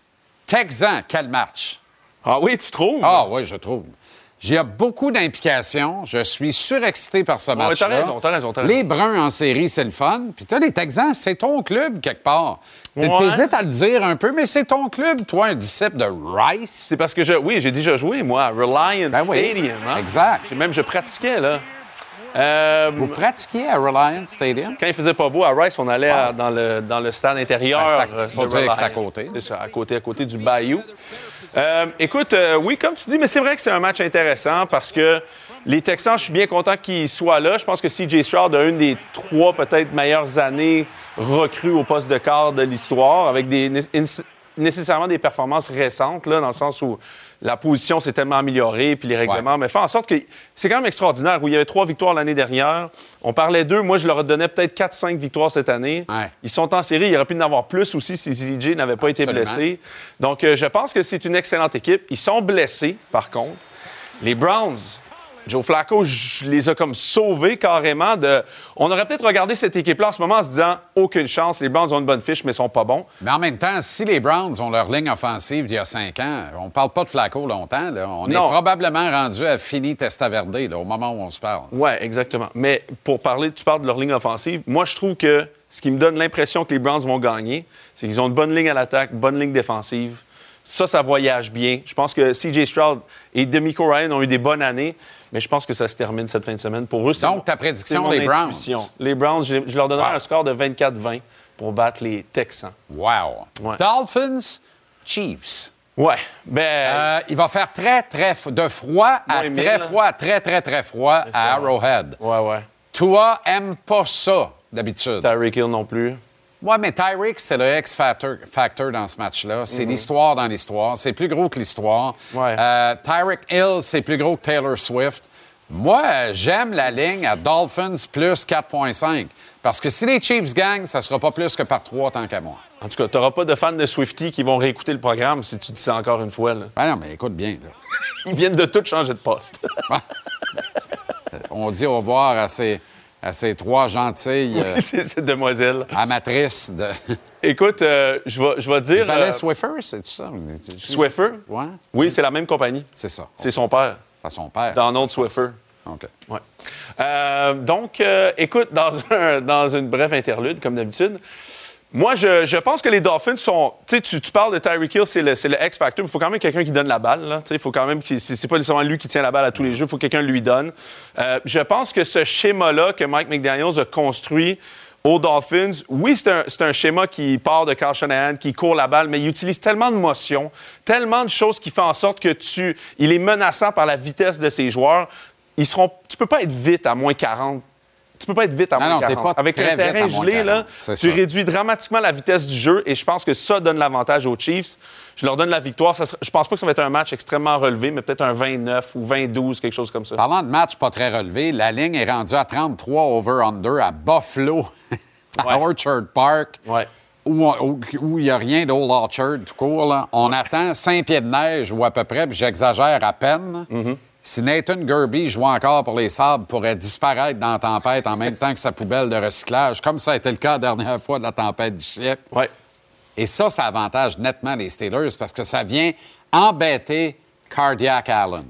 Texans, quel match? Ah oui, tu trouves? Ah oui, je trouve. A beaucoup d'implications. Je suis surexcité par ce Ouais, match-là. t'as raison, t'as raison, t'as raison. Les Bruns en série, c'est le fun. Puis toi, les Texans, c'est ton club quelque part. Ouais. T'hésites à le dire un peu, mais c'est ton club, toi, un disciple de Rice. C'est parce que je. Oui, j'ai déjà joué, moi, à Reliance Ben oui, Stadium. hein. exact. J'ai- Même je pratiquais, là. Euh, Vous pratiquiez à Reliance Stadium? quand il faisait pas beau à Rice, on allait à- dans, le, dans le stade intérieur. Ben, c'est à- euh, faut dire que c'est à côté. C'est ça, à côté, à côté du Bayou. Euh, écoute, euh, oui, comme tu dis, mais c'est vrai que c'est un match intéressant parce que les Texans, je suis bien content qu'ils soient là. Je pense que CJ Stroud a une des trois peut-être meilleures années recrues au poste de quart de l'histoire, avec des né- nécessairement des performances récentes, là, dans le sens où la position s'est tellement améliorée, puis les règlements, mais fait en sorte que c'est quand même extraordinaire. Où il y avait trois victoires l'année dernière, on parlait d'eux. Moi, je leur donnais peut-être 4-5 victoires cette année. Ouais. Ils sont en série. Il aurait pu en avoir plus aussi si CJ n'avait pas été blessé. Donc, euh, je pense que c'est une excellente équipe. Ils sont blessés, par contre. Les Browns, Joe Flacco, je les ai comme sauvés carrément de. On aurait peut-être regardé cette équipe-là en ce moment en se disant aucune chance, les Browns ont une bonne fiche, mais sont pas bons. Mais en même temps, si les Browns ont leur ligne offensive d'il y a cinq ans, on parle pas de Flacco longtemps. là. On est probablement rendu à fini Testaverde là, au moment où on se parle. Oui, exactement. Mais pour parler, tu parles de leur ligne offensive. Moi, je trouve que ce qui me donne l'impression que les Browns vont gagner, c'est qu'ils ont une bonne ligne à l'attaque, bonne ligne défensive. Ça, ça voyage bien. Je pense que CJ Stroud et Demico Ryan ont eu des bonnes années, mais je pense que ça se termine cette fin de semaine. Pour eux, c'est Donc, ta prédiction, les Browns. Les Browns, je, je leur donnerais Wow. un score de 24-20 pour battre les Texans. Wow. Ouais. Dolphins, Chiefs. Ouais. Ben, Euh, il va faire très, très de froid à très froid, à très, très, très froid ça, à. Arrowhead. ouais, ouais. Toi, aime pas ça, d'habitude. Tyreek Hill non plus. Oui, mais Tyreek, c'est le X-factor factor dans ce match-là. C'est Mhm. l'histoire dans l'histoire. C'est plus gros que l'histoire. Ouais. Euh, Tyreek Hill, c'est plus gros que Taylor Swift. Moi, j'aime la ligne à Dolphins plus 4,5. Parce que si les Chiefs gagnent, ça sera pas plus que par 3 tant qu'à moi. En tout cas, tu n'auras pas de fans de Swifty qui vont réécouter le programme si tu dis ça encore une fois. là. Ben non, mais écoute bien. là. Ils viennent de tout changer de poste. On dit au revoir à ces, à ces trois gentilles euh, c'est demoiselle. amatrices de. Écoute, euh, je vais je dire. Ballet euh, Swiffer, c'est ça? Swiffer? Ouais. Oui, c'est la même compagnie. C'est ça. C'est son père, À son père. Donald Swiffer. OK. Ouais. Euh, donc, euh, écoute, dans, un- dans une brève interlude, comme d'habitude, moi, je, je pense que les Dolphins sont. Tu sais, tu parles de Tyreek Hill, c'est le, le X-Factor, mais il faut quand même quelqu'un qui donne la balle. Il faut quand même. C'est pas nécessairement lui qui tient la balle à tous les jeux, il faut que quelqu'un lui donne. Euh, je pense que ce schéma-là que Mike McDaniels a construit aux Dolphins, oui, c'est un, un schéma qui part de Carl Shanahan, qui court la balle, mais il utilise tellement de motions, tellement de choses qui font en sorte que tu. Il est menaçant par la vitesse de ses joueurs. Ils seront. Tu peux pas être vite à moins 40 tu peux pas être vite à Non, moins non, 40. pas Avec un terrain gelé, là, 40, c'est tu ça. réduis dramatiquement la vitesse du jeu et je pense que ça donne l'avantage aux Chiefs. Je leur donne la victoire. Ça je pense pas que ça va être un match extrêmement relevé, mais peut-être un 29 ou 20-12, quelque chose comme ça. Parlant de match pas très relevé, la ligne est rendue à 33 over-under à Buffalo, à Ouais. Orchard Park, Ouais. où il n'y a rien d'Old Orchard tout court. là. On attend 5 pieds de neige ou à peu près, puis j'exagère à peine. Mm-hmm. Si Nathan Gerby joue encore pour les Sabres, pourrait disparaître dans la tempête en même temps que sa poubelle de recyclage, comme ça a été le cas la dernière fois de la tempête du siècle. Ouais. Et ça, ça avantage nettement les Steelers parce que ça vient embêter Cardiac Allen.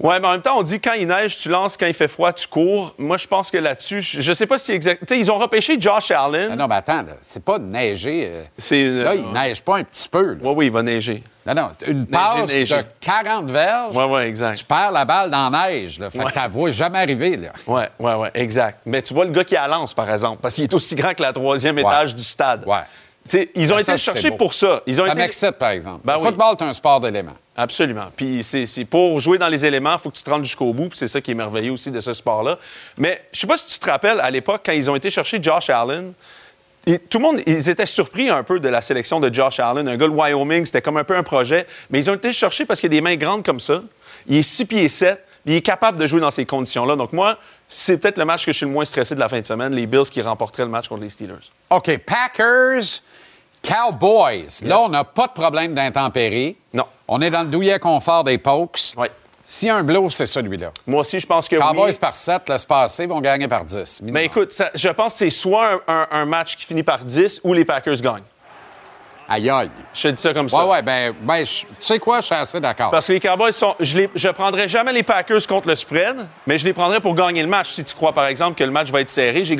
Ouais, mais en même temps, on dit quand il neige, tu lances, quand il fait froid, tu cours. Moi, je pense que là-dessus, je, je sais pas si exact. Tu sais, ils ont repêché Josh Allen. Ah non, mais attends, c'est pas neiger. euh, C'est. Là, il neige pas un petit peu. Oui, oui, il va neiger. Non, non, une passe neiger. de 40 verges, Oui, oui, exact. tu perds la balle dans la neige. Là, fait Ouais. que t'as vois jamais arriver. Là. Oui, oui, oui, exact. Mais tu vois le gars qui est à Lens, par exemple, parce qu'il est aussi grand que la troisième étage du stade. Ouais. Ils ont Ben, été ça, beau. pour ça. Ils ont Ça été... m'excite, par exemple. Ben le oui. football, c'est un sport d'éléments. Absolument. Puis c'est c'est pour jouer dans les éléments, il faut que tu te rendes jusqu'au bout. Puis c'est ça qui est merveilleux aussi de ce sport-là. Mais je sais pas si tu te rappelles, à l'époque, quand ils ont été chercher Josh Allen, et tout le monde, ils étaient surpris un peu de la sélection de Josh Allen. Un gars de Wyoming, c'était comme un peu un projet. Mais ils ont été chercher parce qu'il a des mains grandes comme ça. Il est 6 pieds 7. Il est capable de jouer dans ces conditions-là. Donc moi, c'est peut-être le match que je suis le moins stressé de la fin de semaine, les Bills qui remporteraient le match contre les Steelers. OK, Packers, Cowboys. Là, on n'a pas de problème d'intempéries. Non. On est dans le douillet confort des Pokes. Y a un blow, c'est celui-là. Moi aussi, je pense que Cowboys oui. par 7, laisse passer, vont gagner par 10. minimum. Mais écoute, ça- je pense que c'est soit un, un- un match qui finit par 10 ou les Packers gagnent. Aïe, aïe. Je te dis ça comme ça. Ouais, ouais, ben, ben tu sais quoi, je suis assez d'accord. Parce que les Cowboys sont. Je ne je prendrais jamais les Packers contre le spread, mais je les prendrais pour gagner le match. Si tu crois, par exemple, que le match va être serré, j'ai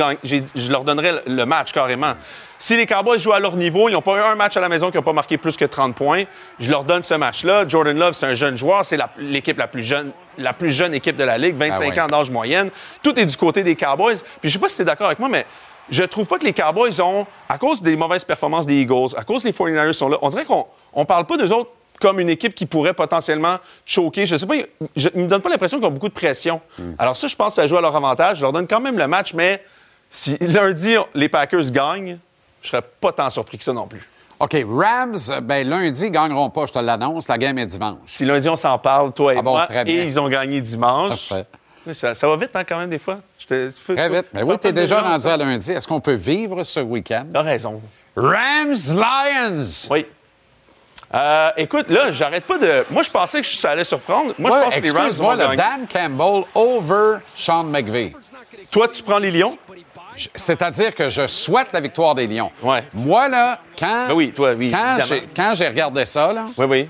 je leur donnerais le, match carrément. Si les Cowboys jouent à leur niveau, ils n'ont pas eu un match à la maison qui n'a pas marqué plus que 30 points, je leur donne ce match-là. Jordan Love, c'est un jeune joueur, c'est la- l'équipe la, plus jeune, la plus jeune équipe de la Ligue, 25 Ah ouais. ans d'âge moyenne. Tout est du côté des Cowboys. Puis je sais pas si tu es d'accord avec moi, mais je trouve pas que les Cowboys ont, à cause des mauvaises performances des Eagles, à cause que les 49ers sont là, on dirait qu'on on parle pas d'eux autres comme une équipe qui pourrait potentiellement choquer. Je sais pas, je, ils me donnent pas l'impression qu'ils ont beaucoup de pression. Alors ça, je pense que ça joue à leur avantage. Je leur donne quand même le match, mais si lundi, les Packers gagnent, je serais pas tant surpris que ça non plus. OK, Rams, ben lundi, ils gagneront pas, je te l'annonce. La game est dimanche. Si lundi, on s'en parle, toi et Ah bon, moi, très bien. et ils ont gagné dimanche. Parfait. Ça, ça va vite, hein, quand même, des fois. Je te- faut- Très vite. Mais oui, pas tu es de déjà rendu à lundi. Est-ce qu'on peut vivre ce week-end? T'as raison. Rams, Lions. Oui. Euh, écoute, là, j'arrête pas de. Moi, je pensais que ça allait surprendre. Moi, Ouais, je pense que les Rams excuse-moi, vont le gagner. Dan Campbell over Sean McVay. Toi, tu prends les Lions? C'est-à-dire que je souhaite la victoire des Lions. Ouais. Moi, là, quand, Ben oui, toi, oui, quand j'ai regardé ça, là, Oui, oui.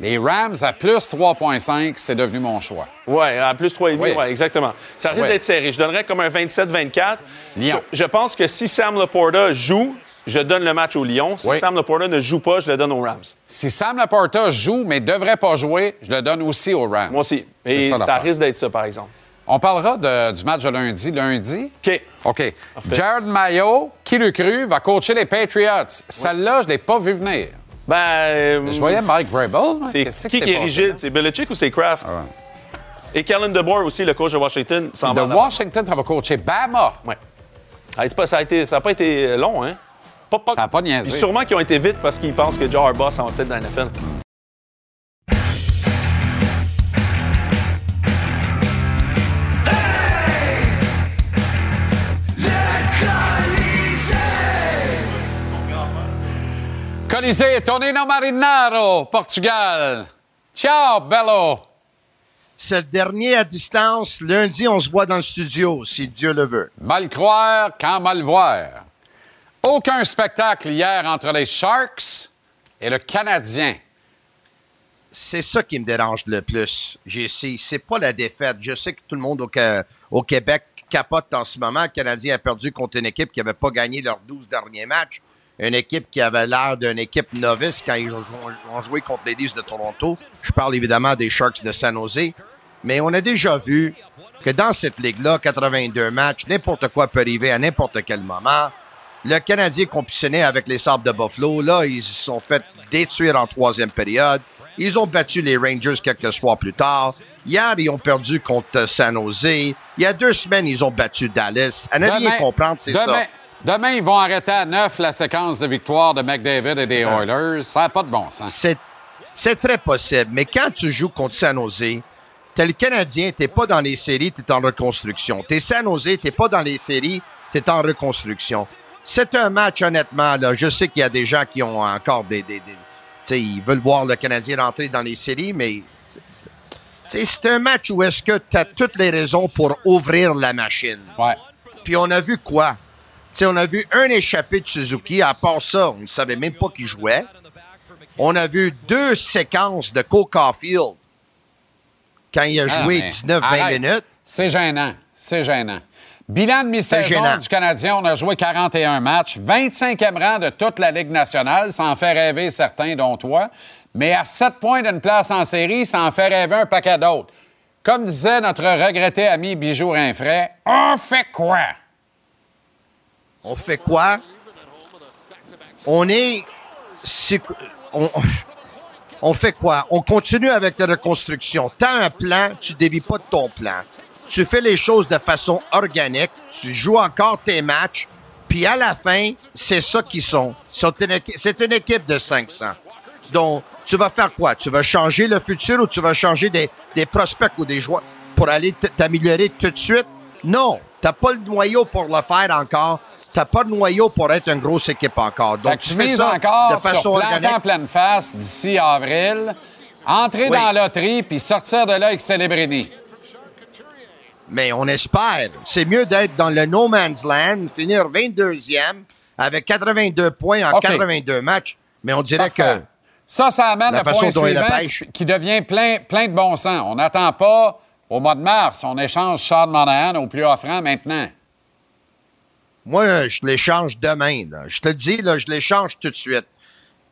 Les Rams à plus 3,5, c'est devenu mon choix. Oui, à plus 3,5, Oui. ouais, exactement. Ça risque Ouais. d'être serré. Je donnerais comme un 27-24. Lyon. Je, je pense que si Sam Laporta joue, je donne le match aux Lions. Si Oui. Sam Laporta ne joue pas, je le donne aux Rams. Si Sam Laporta joue, mais devrait pas jouer, je le donne aussi aux Rams. Moi aussi. Et ça, risque d'être ça, par exemple. On parlera de- du match de lundi. Lundi, OK. OK. Jared Mayo, qui le cru, va coacher les Patriots. Celle-là, je ne l'ai pas vu venir. Ben. Je voyais Mike Vrabel. C'est Qu'est-ce qui qui est rigide? C'est Belichick ou c'est Kraft? Et Kellen DeBoer aussi, le coach de Washington, s'en De va en avant. Washington, ça va coacher Bama. Ouais. Ah, c'est ça n'a pas été long, hein? Pas, pas- Ça n'a pas niaisé. Sûrement qu'ils ont été vite parce qu'ils pensent que Joe Harbaugh s'en va peut-être dans la NFL. Colisée, Tonino Marinaro, Portugal. Ciao, bello. C'est le dernier à distance. Lundi, on se voit dans le studio, si Dieu le veut. Mal croire quand mal voir. Aucun spectacle hier entre les Sharks et le Canadien. C'est ça qui me dérange le plus, JC. C'est pas la défaite. Je sais que tout le monde au Québec capote en ce moment. Le Canadien a perdu contre une équipe qui n'avait pas gagné leurs 12 derniers matchs. Une équipe qui avait l'air d'une équipe novice quand ils ont ont joué contre les Leafs de Toronto. Je parle évidemment des Sharks de San Jose. Mais on a déjà vu que dans cette ligue-là, 82 matchs, n'importe quoi peut arriver à n'importe quel moment. Le Canadien compétitionné avec les Sabres de Buffalo, là, ils se sont fait détruire en troisième période. Ils ont battu les Rangers quelques soirs plus tard. Hier, ils ont perdu contre San Jose. Il y a deux semaines, ils ont battu Dallas. À ne rien comprendre, c'est ça. Demain, ils vont arrêter à 9 la séquence de victoire de McDavid et des Oilers. Ça n'a pas de bon sens. C'est, très possible. Mais quand tu joues contre San Jose, t'es le Canadien, t'es pas dans les séries, t'es en reconstruction. T'es San Jose, t'es pas dans les séries, t'es en reconstruction. C'est un match, honnêtement, là. Je sais qu'il y a des gens qui ont encore des, ils veulent voir le Canadien rentrer dans les séries, mais c'est- un match où est-ce que tu as toutes les raisons pour ouvrir la machine. Ouais. Puis on a vu quoi? On a vu un échappé de Suzuki. À part ça, on ne savait même pas qu'il jouait. On a vu deux séquences de Cole Caulfield quand il a Ah, joué mais 19-20 arrête. minutes. C'est gênant. C'est gênant. Bilan de mi-saison du Canadien, on a joué 41 matchs, 25e rang de toute la Ligue nationale. Ça en fait rêver certains, dont toi. Mais à 7 points d'une place en série, ça en fait rêver un paquet d'autres. Comme disait notre regretté ami Bijou Rinfray, on fait quoi? On fait quoi? On est. On, fait quoi? On continue avec la reconstruction. T'as un plan, tu dévis pas de ton plan. Tu fais les choses de façon organique, tu joues encore tes matchs, puis à la fin, c'est ça qu'ils sont. C'est une, équipe de 500. Donc, tu vas faire quoi? Tu vas changer le futur ou tu vas changer des, des prospects ou des joueurs pour aller t'améliorer tout de suite? Non, t'as pas le noyau pour le faire encore. T'as pas le noyau pour être une grosse équipe encore. Donc, tu tu fais ça encore de façon organique. en pleine face d'ici avril, entrer Oui. dans la loterie puis sortir de là avec Celebrini. Mais on espère. C'est mieux d'être dans le no man's land, finir 22e avec 82 points en OK. 82 matchs. Mais on dirait Parfait. que Ça, ça amène La le façon point dont suivant pêche. qui, devient plein, plein de bon sens. On n'attend pas au mois de mars. On échange Sean Monahan au plus offrant maintenant. Moi, je l'échange demain. Je te le dis, là, je l'échange tout de suite.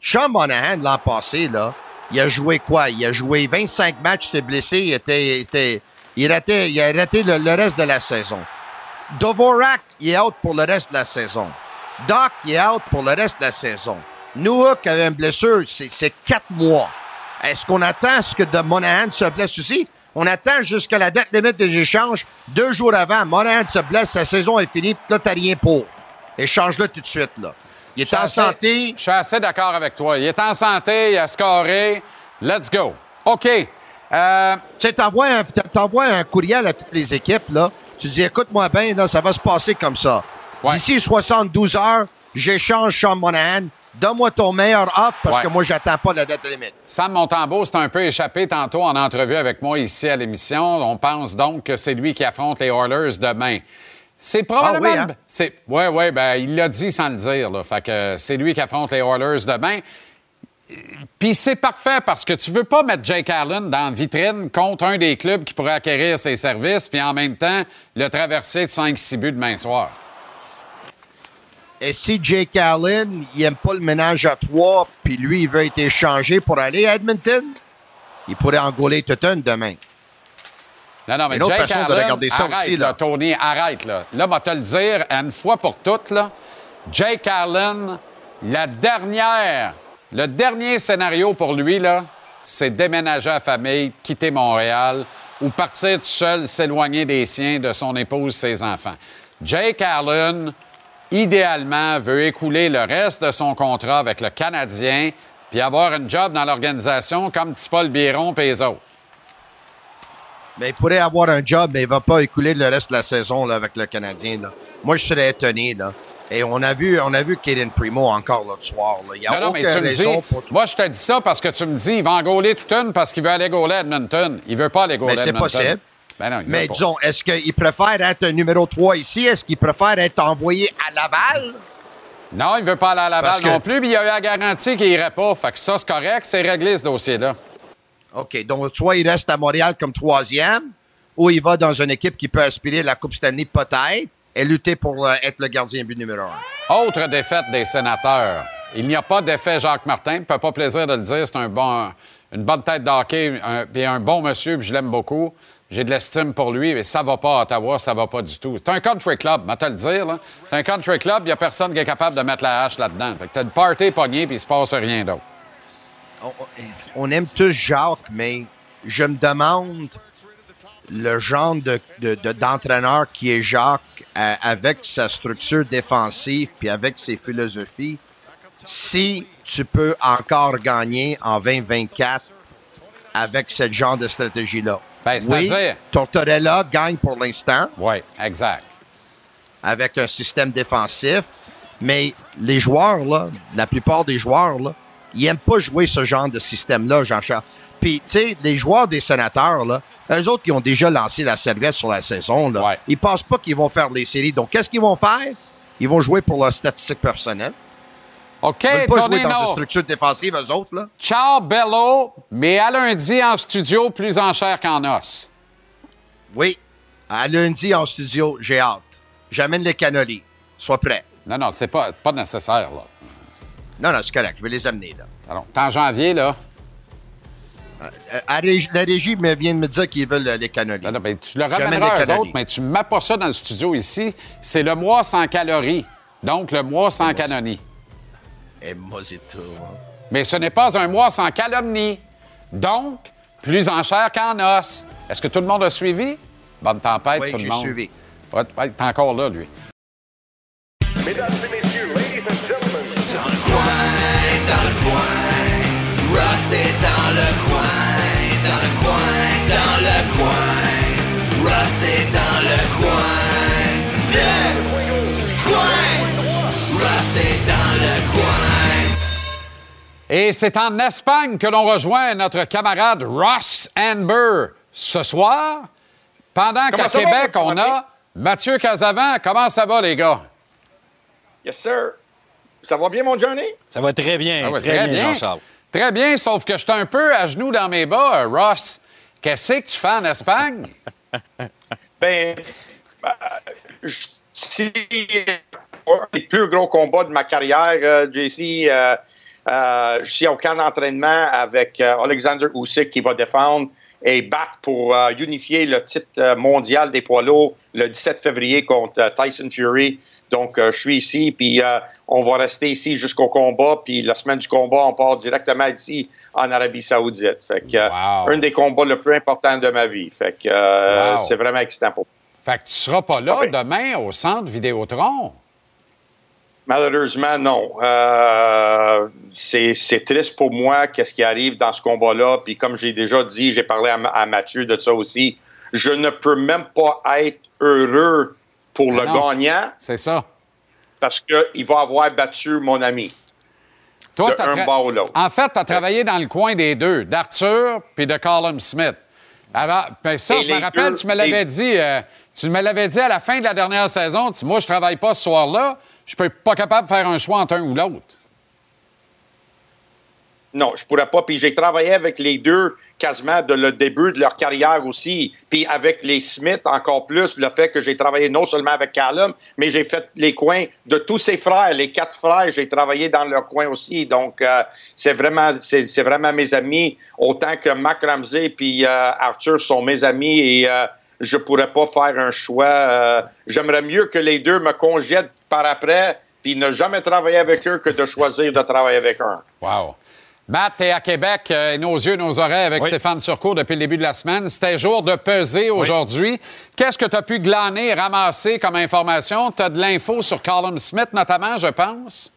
Sean Monahan, l'an passé, là, il a joué quoi? Il a joué 25 matchs, il était blessé, il était, il était- il ratait, il a raté le, reste de la saison. Dovorak, il est out pour le reste de la saison. Doc, il est out pour le reste de la saison. Newhook avait une blessure, c'est quatre mois. Est-ce qu'on attend ce que de Monahan se blesse aussi? On attend jusqu'à la date limite des échanges. Deux jours avant, Monahan se blesse, sa saison est finie, puis là, t'as rien pour. Échange-le tout de suite, là. Il est en assez- santé. Je suis assez d'accord avec toi. Il est en santé, il a scoré. Let's go. OK. Euh, Tu sais, t'envoies un, courriel à toutes les équipes, là. Tu dis, écoute-moi bien, là, ça va se passer comme ça. Ouais. D'ici 72 heures, j'échange Sean Monahan. Donne-moi ton meilleur offre parce Ouais. que moi, j'attends pas la date limite. Sam Montembeau s'est un peu échappé tantôt en entrevue avec moi ici à l'émission. On pense donc que c'est lui qui affronte les Oilers demain. C'est probablement. Ah oui, hein? c'est, ouais, ouais, ben, il l'a dit sans le dire. Là. Fait que c'est lui qui affronte les Oilers demain. Puis c'est parfait parce que tu veux pas mettre Jake Allen dans la vitrine contre un des clubs qui pourrait acquérir ses services, puis en même temps le traverser de 5-6 buts demain soir. Et si Jake Allen, il aime pas le ménage à trois, puis lui, il veut être échangé pour aller à Edmonton, il pourrait engoler Tutton demain. Non, non, mais Une autre Jake façon de regarder ça arrête, aussi, là. Tony, arrête, là. Là, va te le dire, une fois pour toutes, là, Jake Allen, la dernière, le dernier scénario pour lui, là, c'est déménager à famille, quitter Montréal ou partir tout seul, s'éloigner des siens, de son épouse, ses enfants. Jake Allen, idéalement, veut écouler le reste de son contrat avec le Canadien puis avoir une job dans l'organisation comme petit Paul Biron et les autres. Mais il pourrait avoir un job, mais il va pas écouler le reste de la saison là, avec le Canadien. Là. Moi, je serais étonné. Là. Et on a vu, on a vu Kaden Primo encore l'autre soir. là. Il n'y a Non, non, mais tu raison dis, pour... moi, je te dis ça parce que tu me dis, il va en gauler toute une parce qu'il veut aller gauler à Edmonton. Il veut pas aller gauler Mais à c'est Edmonton. possible. Ben non, Mais disons, est-ce qu'il préfère être un numéro 3 ici? Est-ce qu'il préfère être envoyé à Laval? Non, il veut pas aller à Laval que- non plus, mais il a eu la garantie qu'il irait pas. Fait que ça, c'est correct, c'est réglé, ce dossier-là. OK, donc soit il reste à Montréal comme troisième, ou il va dans une équipe qui peut aspirer la Coupe Stanley peut-être et lutter pour euh, être le gardien but numéro un. Autre défaite des sénateurs. Il n'y a pas d'effet Jacques Martin. Il ne pas plaisir de le dire. C'est un bon, une bonne tête d'hockey, un, puis un bon monsieur, puis je l'aime beaucoup. J'ai de l'estime pour lui, mais ça va pas à Ottawa, ça va pas du tout. C'est un country club, je vais te le dire. là. C'est un country club, il n'y a personne qui est capable de mettre la hache là-dedans. Fait que t'as le party pogné, puis il se passe rien d'autre. on, aime tous Jacques, mais je me demande le genre de- d'entraîneur qui est Jacques euh, avec sa structure défensive puis avec ses philosophies. Si tu peux encore gagner en 2024 avec ce genre de stratégie-là. Ben, oui, c'est-à-dire- Tortorella gagne pour l'instant Oui, exact. avec un système défensif, mais les joueurs, là, la plupart des joueurs, là, ils n'aiment pas jouer ce genre de système-là, Jean-Charles. Puis, tu sais, les joueurs des sénateurs, là, eux autres qui ont déjà lancé la serviette sur la saison, là, Ouais. ils pensent pas qu'ils vont faire les séries. Donc, qu'est-ce qu'ils vont faire? Ils vont jouer pour leur statistique personnelle. OK, Ils pas jouer dans une structure défensive, eux autres, là. Ciao, Bello, mais à lundi en studio, plus en chair qu'en os. Oui. À lundi, en studio, j'ai hâte. J'amène les cannolis. Sois prêt. Non, non, c'est pas, pas nécessaire, là. Non, non, c'est correct. Je vais les amener, là. Alors, t'es en janvier, là. Euh, à la régie vient de me dire qu'ils veulent euh, les cannolis. Non, non, ben, tu le ramèneras aux autres, mais tu ne mets pas ça dans le studio ici. C'est le mois sans calories. Donc, le mois sans canonie. Et moi, c'est tout. hein. Mais ce n'est pas un mois sans calomnie. Donc, plus en chair qu'en os. Est-ce que tout le monde a suivi? Bonne tempête, Oui, tout le j'ai monde. suivi. Ouais, ouais, t'es encore là, lui. Dans le coin, dans le coin, Ross est dans le coin, dans le coin, dans le coin, Ross est dans le coin, le dans le coin. Et c'est en Espagne que l'on rejoint notre camarade Ross Amber ce soir, pendant qu'à va, Québec, on a Mathieu Casavant. Comment ça va, les gars? Yes, sir. Ça va bien, mon Johnny? Ça va très bien, très, bien, Jean-Charles. Très bien, sauf que j'étais un peu à genoux dans mes bas, euh, Ross. Qu'est-ce que tu fais en Espagne? Ben, euh, je- plus gros combats de ma carrière, euh, JC. Euh, euh, je suis au camp d'entraînement avec euh, Alexander Usyk qui va défendre et battre pour euh, unifier le titre mondial des poids lourds le 17 février contre Tyson Fury. Donc, je suis ici, puis on va rester ici jusqu'au combat, puis la semaine du combat, on part directement ici en Arabie Saoudite. Fait que, Wow. un des combats le plus importants de ma vie. Fait que Wow. c'est vraiment excitant pour moi. Fait que tu seras pas là Oui. demain au centre Vidéotron? Malheureusement, non. Euh, c'est triste pour moi qu'est-ce qui arrive dans ce combat-là. Puis comme j'ai déjà dit, j'ai parlé à, Ma- à Mathieu de ça aussi. Je ne peux même pas être heureux pour Mais le non. gagnant C'est ça. parce qu'il va avoir battu mon ami. Toi, de t'as un tra- bord ou l'autre. En fait, tu as travaillé dans le coin des deux, d'Arthur puis de Callum Smith. Ben ça, Et je me rappelle, deux- tu me l'avais les- dit. euh, tu me l'avais dit à la fin de la dernière saison. Tu moi, je travaille pas ce soir-là. Je peux pas capable de faire un choix entre un ou l'autre. Non, je pourrais pas. Puis j'ai travaillé avec les deux quasiment de le début de leur carrière aussi. Puis avec les Smith encore plus, le fait que j'ai travaillé non seulement avec Callum, mais j'ai fait les coins de tous ses frères, les quatre frères, j'ai travaillé dans leur coin aussi. Donc euh, c'est vraiment, vraiment mes amis. Autant que Mac Ramsey puis euh, Arthur sont mes amis euh, je pourrais pas faire un choix. euh, J'aimerais mieux que les deux me congèdent par après puis ne jamais travailler avec eux que de choisir de travailler avec un. Wow. Matt, t'es à Québec, euh, et nos yeux, nos oreilles avec Oui. Stéphane Surcourt depuis le début de la semaine. C'était jour de peser aujourd'hui. Qu'est-ce que tu as pu glaner, ramasser comme information? Tu as de l'info sur Callum Smith, notamment, je pense?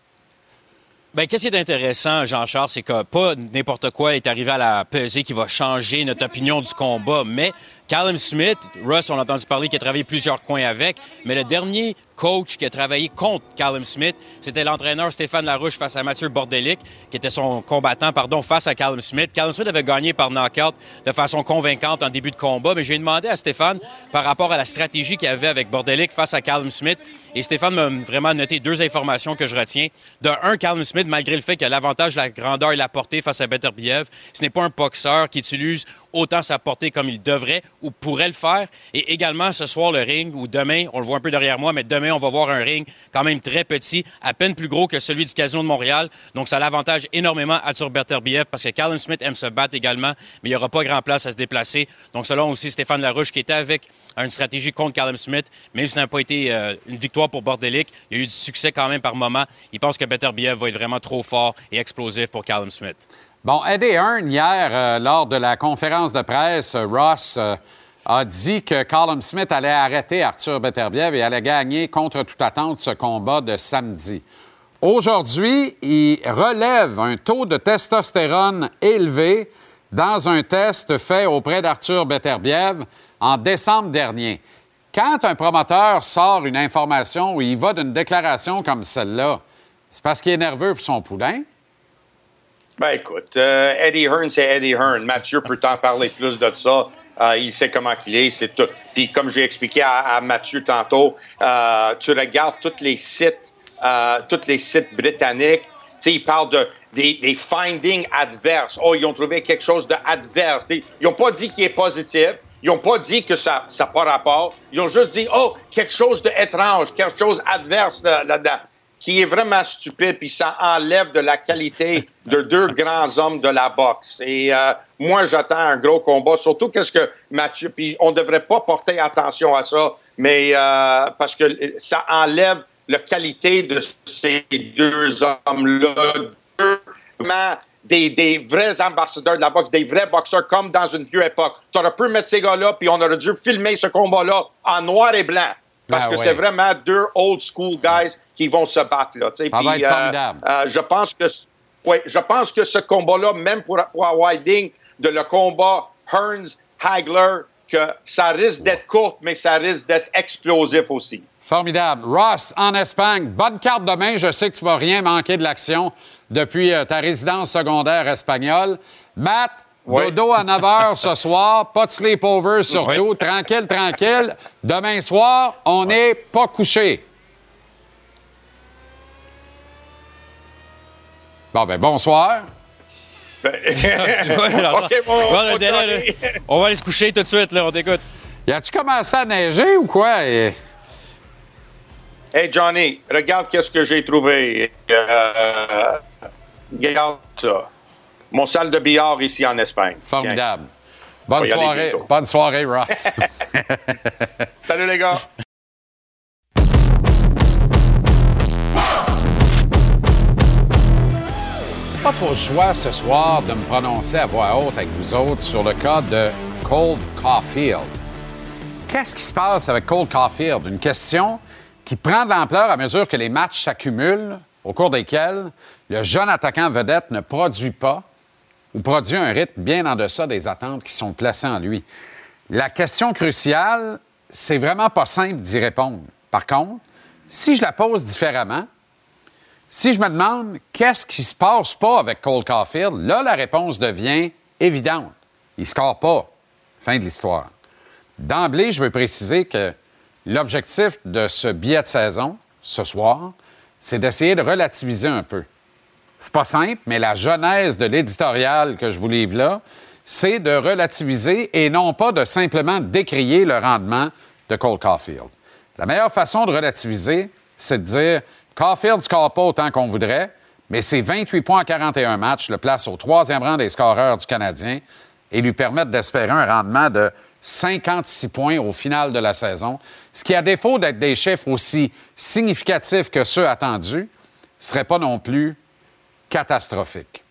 Ben, qu'est-ce qui est intéressant, Jean-Charles, c'est que pas n'importe quoi est arrivé à la pesée qui va changer notre opinion du combat, mais Callum Smith, Russ, on a entendu parler qu'il a travaillé plusieurs coins avec, mais le dernier coach qui a travaillé contre Callum Smith, c'était l'entraîneur Stéphane Larouche face à Mathieu Bordelic, qui était son combattant, pardon, face à Callum Smith. Callum Smith avait gagné par knockout de façon convaincante en début de combat, mais j'ai demandé à Stéphane par rapport à la stratégie qu'il avait avec Bordelic face à Callum Smith, et Stéphane m'a vraiment noté deux informations que je retiens. De un, Callum Smith, malgré le fait qu'il a l'avantage la grandeur et la portée face à Beterbiev, ce n'est pas un boxeur qui utilise autant sa portée comme il devrait ou pourrait le faire. Et également, ce soir, le ring, ou demain, on le voit un peu derrière moi, mais demain, on va voir un ring quand même très petit, à peine plus gros que celui du Casino de Montréal. Donc, ça l'avantage énormément à sur Beterbiev parce que Callum Smith aime se battre également, mais il n'y aura pas grand place à se déplacer. Donc, selon aussi Stéphane Larouche, qui était avec une stratégie contre Callum Smith, même si ça n'a pas été euh, une victoire pour Bordelic, il y a eu du succès quand même par moment. Il pense que Beterbiev va être vraiment trop fort et explosif pour Callum Smith. Bon, Eddie Hearn, hier, euh, lors de la conférence de presse, euh, Ross euh, a dit que Callum Smith allait arrêter Arthur Beterbiev et allait gagner contre toute attente ce combat de samedi. Aujourd'hui, il relève un taux de testostérone élevé dans un test fait auprès d'Arthur Beterbiev en décembre dernier. Quand un promoteur sort une information ou il va d'une déclaration comme celle-là, c'est parce qu'il est nerveux pour son poulain? Ben écoute, euh, Eddie Hearn, c'est Eddie Hearn. Mathieu peut t'en parler plus de ça. Euh, il sait comment qu'il est, c'est tout. Puis comme j'ai expliqué à, à Mathieu tantôt, euh, tu regardes tous les sites, euh, tous les sites britanniques. Tu sais, ils parlent de, des, des findings adverses. Oh, ils ont trouvé quelque chose d'adverse. Ils n'ont pas dit qu'il est positif. Ils n'ont pas dit que ça n'a pas rapport. Ils ont juste dit, oh, quelque chose d'étrange, quelque chose adverse là- là-dedans, qui est vraiment stupide, puis ça enlève de la qualité de deux grands hommes de la boxe. Et euh, moi, j'attends un gros combat, surtout qu'est-ce que Mathieu, puis on ne devrait pas porter attention à ça, mais euh, parce que ça enlève la qualité de ces deux hommes-là, deux des, des vrais ambassadeurs de la boxe, des vrais boxeurs comme dans une vieux époque. Tu aurais pu mettre ces gars-là, puis on aurait dû filmer ce combat-là en noir et blanc. Parce Ah que ouais. c'est vraiment deux old school guys qui vont se battre. Là. Ça va être euh, formidable. euh, je pense que je pense que ce combat-là, même pour, pour digne de le combat Hearns Hagler, que ça risque d'être court, mais ça risque d'être explosif aussi. Formidable. Ross, en Espagne, bonne carte demain. Je sais que tu vas rien manquer de l'action depuis euh, ta résidence secondaire espagnole. Matt, Oui. dodo à 9 h ce soir. Pas de sleepover surtout. Tranquille, tranquille. Demain soir, on n'est pas couché. Bon, ben bonsoir. Alors, bon, on va on le délai, va- là. On va aller se coucher tout de suite, là, on t'écoute. Y a-tu commencé à neiger ou quoi? Et- Hey Johnny, regarde qu'est-ce que j'ai trouvé. Euh, regarde ça. Mon salle de billard ici en Espagne. Formidable. Bonne soirée. Bonne soirée, Ross. Salut les gars. pas trop choix ce soir de me prononcer à voix haute avec vous autres sur le cas de Cold Caulfield. Qu'est-ce qui se passe avec Cold Caulfield? Une question qui prend de l'ampleur à mesure que les matchs s'accumulent, au cours desquels le jeune attaquant vedette ne produit pas ou produit un rythme bien en deçà des attentes qui sont placées en lui. La question cruciale, c'est vraiment pas simple d'y répondre. Par contre, si je la pose différemment, si je me demande qu'est-ce qui se passe pas avec Cole Caulfield, là, la réponse devient évidente. Il score pas. Fin de l'histoire. D'emblée, je veux préciser que l'objectif de ce billet de saison, ce soir, c'est d'essayer de relativiser un peu. C'est pas simple, mais la genèse de l'éditorial que je vous livre là, c'est de relativiser et non pas de simplement décrier le rendement de Cole Caulfield. La meilleure façon de relativiser, c'est de dire Caulfield ne score pas autant qu'on voudrait, mais ses 28 points en 41 matchs le placent au troisième rang des scoreurs du Canadien et lui permettent d'espérer un rendement de 56 points au final de la saison, ce qui, à défaut d'être des chiffres aussi significatifs que ceux attendus, ne serait pas non plus catastrophique.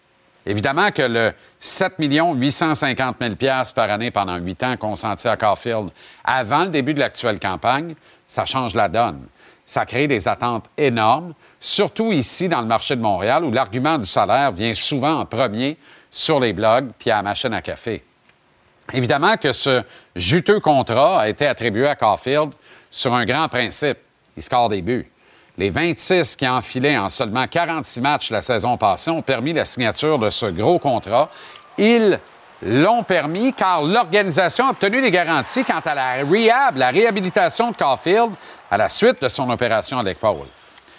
Évidemment que le 7 850 000 par année pendant huit ans consenti à Caulfield avant le début de l'actuelle campagne, ça change la donne. Ça crée des attentes énormes, surtout ici dans le marché de Montréal où l'argument du salaire vient souvent en premier sur les blogs puis à la machine à café. Évidemment que ce juteux contrat a été attribué à Caulfield sur un grand principe. Il score des buts. Les 26 qui enfilé en seulement 46 matchs la saison passée ont permis la signature de ce gros contrat. Ils l'ont permis car l'organisation a obtenu des garanties quant à la rehab, la réhabilitation de Caulfield à la suite de son opération à l'épaule.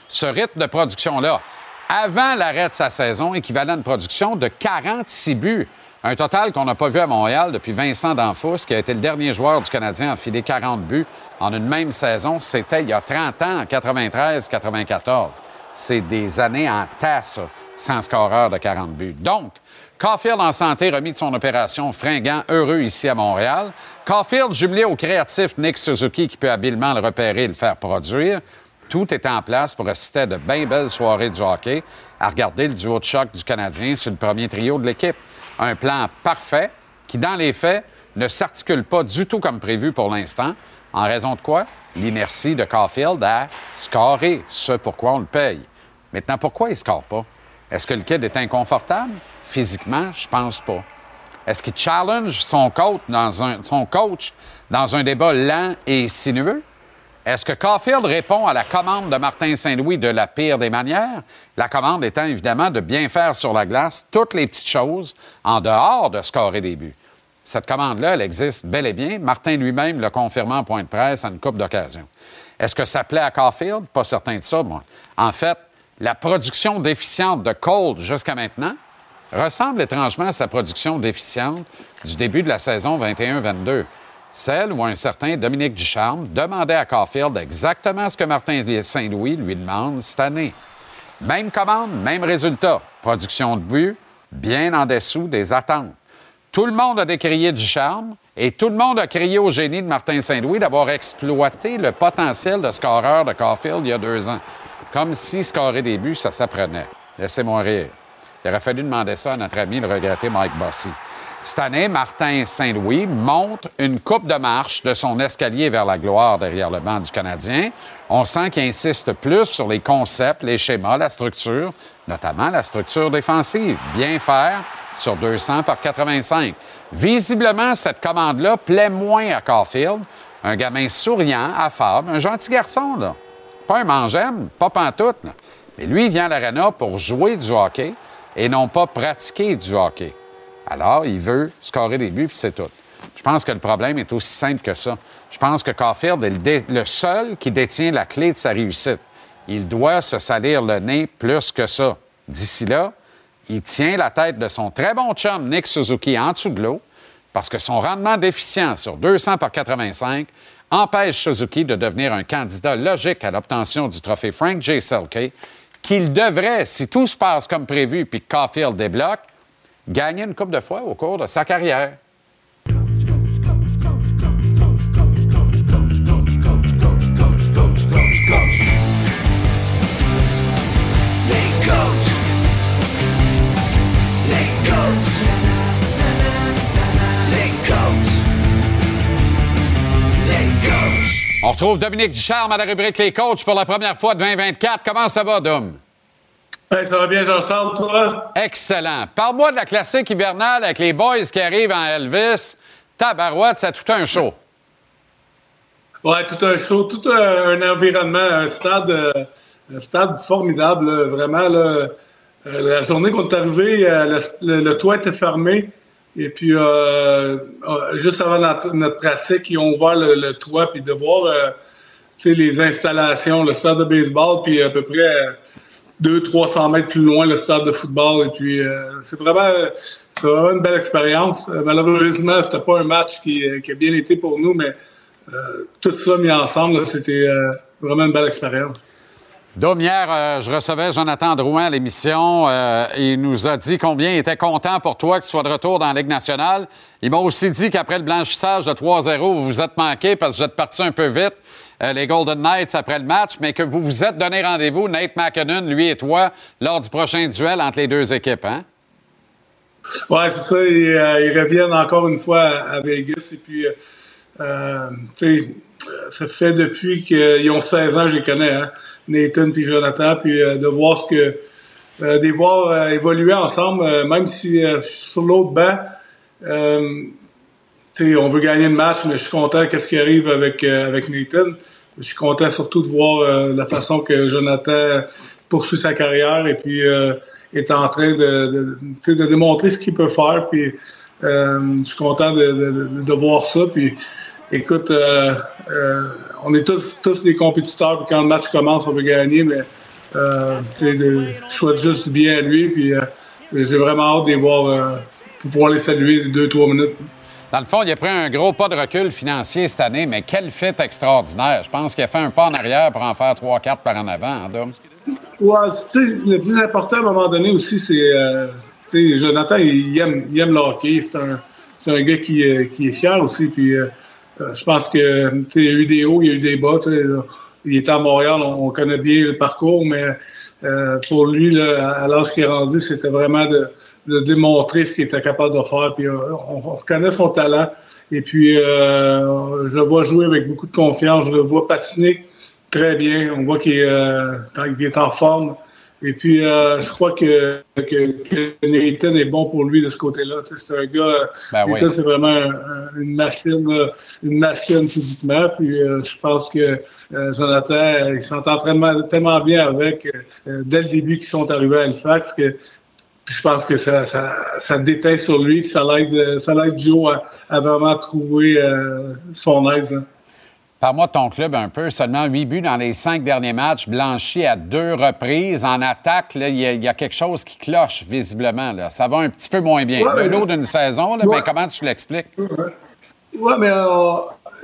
Ce rythme de production-là, avant l'arrêt de sa saison, équivalent à une production de 46 buts. Un total qu'on n'a pas vu à Montréal depuis Vincent Danfous, qui a été le dernier joueur du Canadien à enfiler 40 buts en une même saison. C'était il y a 30 ans, en 93-94. C'est des années en tasse, sans scoreur de 40 buts. Donc, Caulfield en santé, remis de son opération, fringant, heureux ici à Montréal. Caulfield jumelé au créatif Nick Suzuki qui peut habilement le repérer et le faire produire. Tout est en place pour assister à de bien belles soirées du hockey, à regarder le duo de choc du Canadien sur le premier trio de l'équipe. Un plan parfait qui, dans les faits, ne s'articule pas du tout comme prévu pour l'instant. En raison de quoi? L'inertie de Caulfield à scorer ce pourquoi on le paye. Maintenant, pourquoi il ne score pas? Est-ce que le kid est inconfortable? Physiquement, je pense pas. Est-ce qu'il challenge son coach, dans un, son coach dans un débat lent et sinueux? Est-ce que Caulfield répond à la commande de Martin Saint-Louis de la pire des manières? La commande étant évidemment de bien faire sur la glace toutes les petites choses en dehors de scorer des buts. Cette commande-là, elle existe bel et bien. Martin lui-même l'a confirmé en point de presse à une coupe d'occasion. Est-ce que ça plaît à Caulfield? Pas certain de ça, moi. En fait, la production déficiente de Cole jusqu'à maintenant ressemble étrangement à sa production déficiente du début de la saison 21-22. Celle où un certain Dominique Ducharme demandait à Caulfield exactement ce que Martin Saint-Louis lui demande cette année. Même commande, même résultat. Production de but, bien en dessous des attentes. Tout le monde a décrié Ducharme et tout le monde a crié au génie de Martin Saint-Louis d'avoir exploité le potentiel de scoreur de Caulfield il y a deux ans. Comme si scorer des buts, ça s'apprenait. Laissez-moi rire. Il aurait fallu demander ça à notre ami, le regretté Mike Bossy. Cette année, Martin Saint-Louis monte une coupe de marche de son escalier vers la gloire derrière le banc du Canadien. On sent qu'il insiste plus sur les concepts, les schémas, la structure, notamment la structure défensive. Bien faire sur 200 par 85. Visiblement, cette commande-là plaît moins à Caulfield. Un gamin souriant, affable, un gentil garçon, là pas un mangem, pas pantoute. Là. Mais lui, il vient à l'arena pour jouer du hockey et non pas pratiquer du hockey. Alors, il veut scorer des buts, puis c'est tout. Je pense que le problème est aussi simple que ça. Je pense que Caulfield est le, seul qui détient la clé de sa réussite. Il doit se salir le nez plus que ça. D'ici là, il tient la tête de son très bon chum Nick Suzuki en dessous de l'eau parce que son rendement déficient sur 200 par 85 empêche Suzuki de devenir un candidat logique à l'obtention du trophée Frank J. Selke, qu'il devrait, si tout se passe comme prévu puis que Caulfield débloque, gagner une coupe de fois au cours de sa carrière. On retrouve Dominique Ducharme à la rubrique Les coachs pour la première fois de 2024. Comment ça va, Dom? Hey, ça va bien, Jean-Charles, toi? Excellent. Parle-moi de la classique hivernale avec les boys qui arrivent en Elvis. Tabarouette, c'est tout un show. Ouais, tout un show, tout un, un environnement, un stade, euh, un stade formidable, là, vraiment. Là, Euh, la journée qu'on est arrivé, euh, le, le- le toit était fermé. Et puis, euh, euh, juste avant notre, notre pratique, ils ont ouvert le, le toit. Puis de voir euh, les installations, le stade de baseball, puis à peu près euh, 200-300 mètres plus loin, le stade de football. Et puis, euh, c'est vraiment, vraiment une belle expérience. Euh, malheureusement, c'était pas un match qui, euh, qui a bien été pour nous, mais tout ça mis ensemble, c'était vraiment une belle expérience. Dom, hier, je recevais Jonathan Drouin à l'émission. Il nous a dit combien il était content pour toi que tu sois de retour dans la Ligue nationale. Il m'a aussi dit qu'après le blanchissage de 3-0, vous vous êtes manqué parce que vous êtes parti un peu vite, les Golden Knights, après le match, mais que vous vous êtes donné rendez-vous, Nate McKinnon, lui et toi, lors du prochain duel entre les deux équipes. Hein? Ouais, c'est ça. Ils, euh, ils reviennent encore une fois à, Vegas. Et puis, euh, euh, tu sais, euh, ça fait depuis qu'ils ont 16 ans, je les connais, hein, Nathan puis Jonathan. Puis euh, de voir ce que. Euh, de les voir euh, évoluer ensemble, euh, même si euh, sur l'autre banc, euh, on veut gagner le match, mais je suis content qu'est-ce qui arrive avec, euh, avec Nathan. Je suis content surtout de voir euh, la façon que Jonathan poursuit sa carrière et puis euh, est en train de, de, de démontrer ce qu'il peut faire. Puis je suis content de, de, de voir ça. Puis écoute, on est tous, tous des compétiteurs. Puis quand le match commence, on veut gagner, mais je souhaite juste du bien à lui. Puis j'ai vraiment hâte de les voir pour pouvoir les saluer deux, trois minutes. Dans le fond, il a pris un gros pas de recul financier cette année, mais quel fait extraordinaire. Je pense qu'il a fait un pas en arrière pour en faire 3-4 par en avant, hein, tu sais, le plus important à un moment donné aussi, c'est. euh, tu sais, Jonathan, il aime, il aime le hockey. C'est un, un gars qui, euh, qui est fier aussi. Puis, euh, je pense que, tu sais, il y a eu des hauts, il y a eu des bas. Il était à Montréal, on, on connaît bien le parcours, mais pour lui, là, à l'âge qu'il est rendu, c'était vraiment de, de démontrer ce qu'il était capable de faire. Puis, euh, on, on reconnaît son talent. Et puis, euh, je le vois jouer avec beaucoup de confiance. Je le vois patiner très bien. On voit qu'il est, euh, est en forme. Et puis, euh, je crois que, que, que Nathan est bon pour lui de ce côté-là. Tu sais, C'est un gars, euh, Ben Nathan, oui. c'est vraiment un- un- une machine, là, une machine physiquement. Puis, euh, je pense que euh, Jonathan, euh, il s'entend tellement, tellement bien avec, euh, dès le début qu'ils sont arrivés à Halifax, que je pense que ça, ça, ça sur lui, puis ça l'aide, ça l'aide Joe à, à vraiment trouver euh, son aise. hein. Parle-moi de ton club un peu. Seulement 8 buts dans les cinq derniers matchs, blanchis à deux reprises. En attaque, il y, a- il y a quelque chose qui cloche visiblement. Là. Ça va un petit peu moins bien. Ouais, Le lot d'une saison, là, Ouais. mais comment tu l'expliques? Ouais, mais euh,